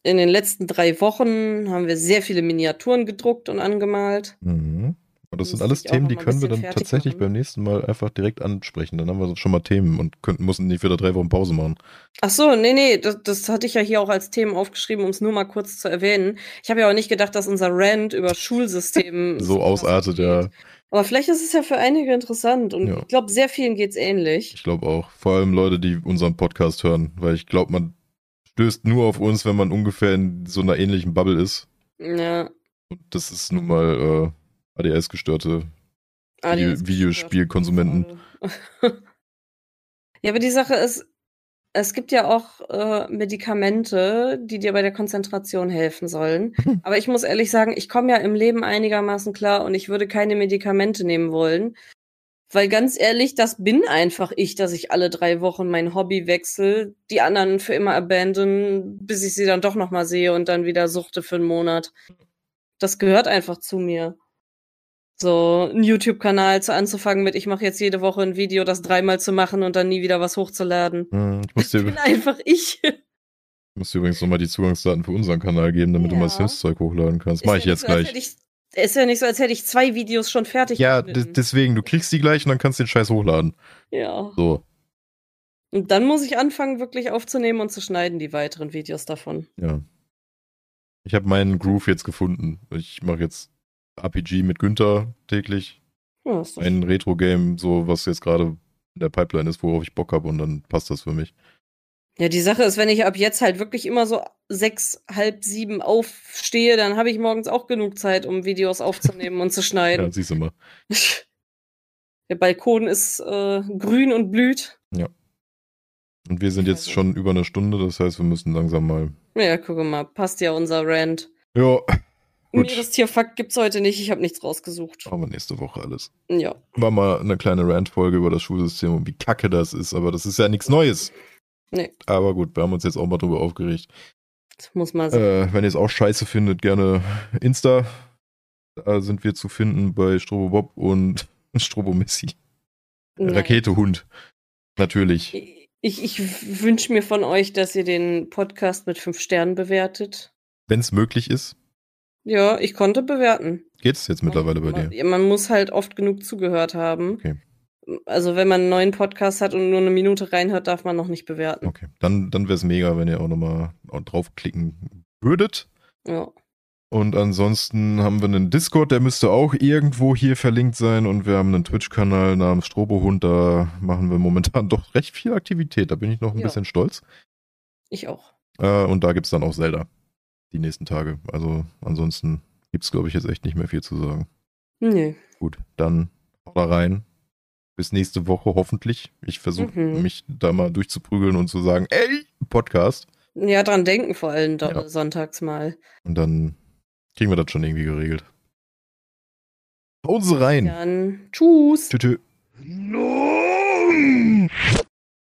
In den letzten drei Wochen haben wir sehr viele Miniaturen gedruckt und angemalt. Mhm. Und das sind alles Themen, die können wir dann tatsächlich machen. beim nächsten Mal einfach direkt ansprechen. Dann haben wir schon mal Themen und könnten, mussten nicht wieder drei Wochen Pause machen. Ach so, nee, nee, das, das hatte ich ja hier auch als Themen aufgeschrieben, um es nur mal kurz zu erwähnen. Ich habe ja auch nicht gedacht, dass unser Rant über Schulsystem So ausartet, ja. abgeht. Aber vielleicht ist es ja für einige interessant und Ja. ich glaube, sehr vielen geht's ähnlich. Ich glaube auch. Vor allem Leute, die unseren Podcast hören. Weil ich glaube, man stößt nur auf uns, wenn man ungefähr in so einer ähnlichen Bubble ist. Ja. Und das ist nun mal äh, ADS-gestörte ist Videospielkonsumenten. ja, aber die Sache ist, es gibt ja auch äh, Medikamente, die dir bei der Konzentration helfen sollen. Aber ich muss ehrlich sagen, ich komme ja im Leben einigermaßen klar und ich würde keine Medikamente nehmen wollen. Weil ganz ehrlich, das bin einfach ich, dass ich alle drei Wochen mein Hobby wechsle, die anderen für immer abandon, bis ich sie dann doch nochmal sehe und dann wieder suchte für einen Monat. Das gehört einfach zu mir. So, einen YouTube-Kanal zu anzufangen mit, ich mache jetzt jede Woche ein Video, das dreimal zu machen und dann nie wieder was hochzuladen. Hm, Ich muss Ich dir, bin einfach ich. ich muss dir übrigens nochmal die Zugangsdaten für unseren Kanal geben, damit du Ja. mal Sims-Zeug hochladen kannst. Ist Mach ja ich jetzt so, gleich. ich- Ist ja nicht so, als hätte ich zwei Videos schon fertig Ja, deswegen, du kriegst die gleich und dann kannst du den Scheiß hochladen. Ja. So, Und dann muss ich anfangen, wirklich aufzunehmen und zu schneiden, die weiteren Videos davon. ja. Ich habe meinen Groove jetzt gefunden. Ich mache jetzt RPG mit Günther täglich. Ja, Ein Retro-Game, so was jetzt gerade in der Pipeline ist, worauf ich Bock habe und dann passt das für mich. Ja, die Sache ist, wenn ich ab jetzt halt wirklich immer so sechs, halb sieben aufstehe, dann habe ich morgens auch genug Zeit, um Videos aufzunehmen und zu Ja, schneiden. siehst du mal. Der Balkon ist äh, grün und blüht. Und wir sind jetzt Also. schon über eine Stunde, das heißt, wir müssen langsam mal. Ja, guck mal, passt ja unser Rant. Ja, Gut. Meerestierfakt gibt's heute nicht, ich habe nichts rausgesucht. machen wir nächste Woche alles. Ja. War mal eine kleine Rant-Folge über das Schulsystem und wie kacke das ist, aber das ist ja nichts Neues. Nee. Aber gut, wir haben uns jetzt auch mal drüber aufgeregt. Das muss mal sein. Äh, wenn ihr es auch scheiße findet, gerne Insta. Da sind wir zu finden bei Strobo Bob und Strobo Messi. Nein. Raketehund. Natürlich. Ich, ich wünsche mir von euch, dass ihr den Podcast mit fünf Sternen bewertet. Wenn es möglich ist. Ja, ich konnte bewerten. Geht's jetzt mittlerweile bei man, dir? ja, Man muss halt oft genug zugehört haben. Okay. Also wenn man einen neuen Podcast hat und nur eine Minute reinhört, darf man noch nicht bewerten. Okay. Dann, dann wäre es mega, wenn ihr auch nochmal draufklicken würdet. Ja. Und ansonsten haben wir einen Discord, der müsste auch irgendwo hier verlinkt sein. Und wir haben einen Twitch-Kanal namens Strobohund. Da machen wir momentan doch recht viel Aktivität. Da bin ich noch ein Ja. bisschen stolz. Ich auch. Äh, und da gibt's dann auch Zelda. Die nächsten Tage. Also ansonsten gibt's glaube ich, jetzt echt nicht mehr viel zu sagen. Nee. Gut, dann haut da rein. Bis nächste Woche hoffentlich. Ich versuche Mhm. mich da mal durchzuprügeln und zu sagen, ey, Podcast. Ja, dran denken vor allem Ja. sonntags mal. Und dann kriegen wir das schon irgendwie geregelt. Hauen Sie rein. Dann tschüss. Tschüss. tschüss.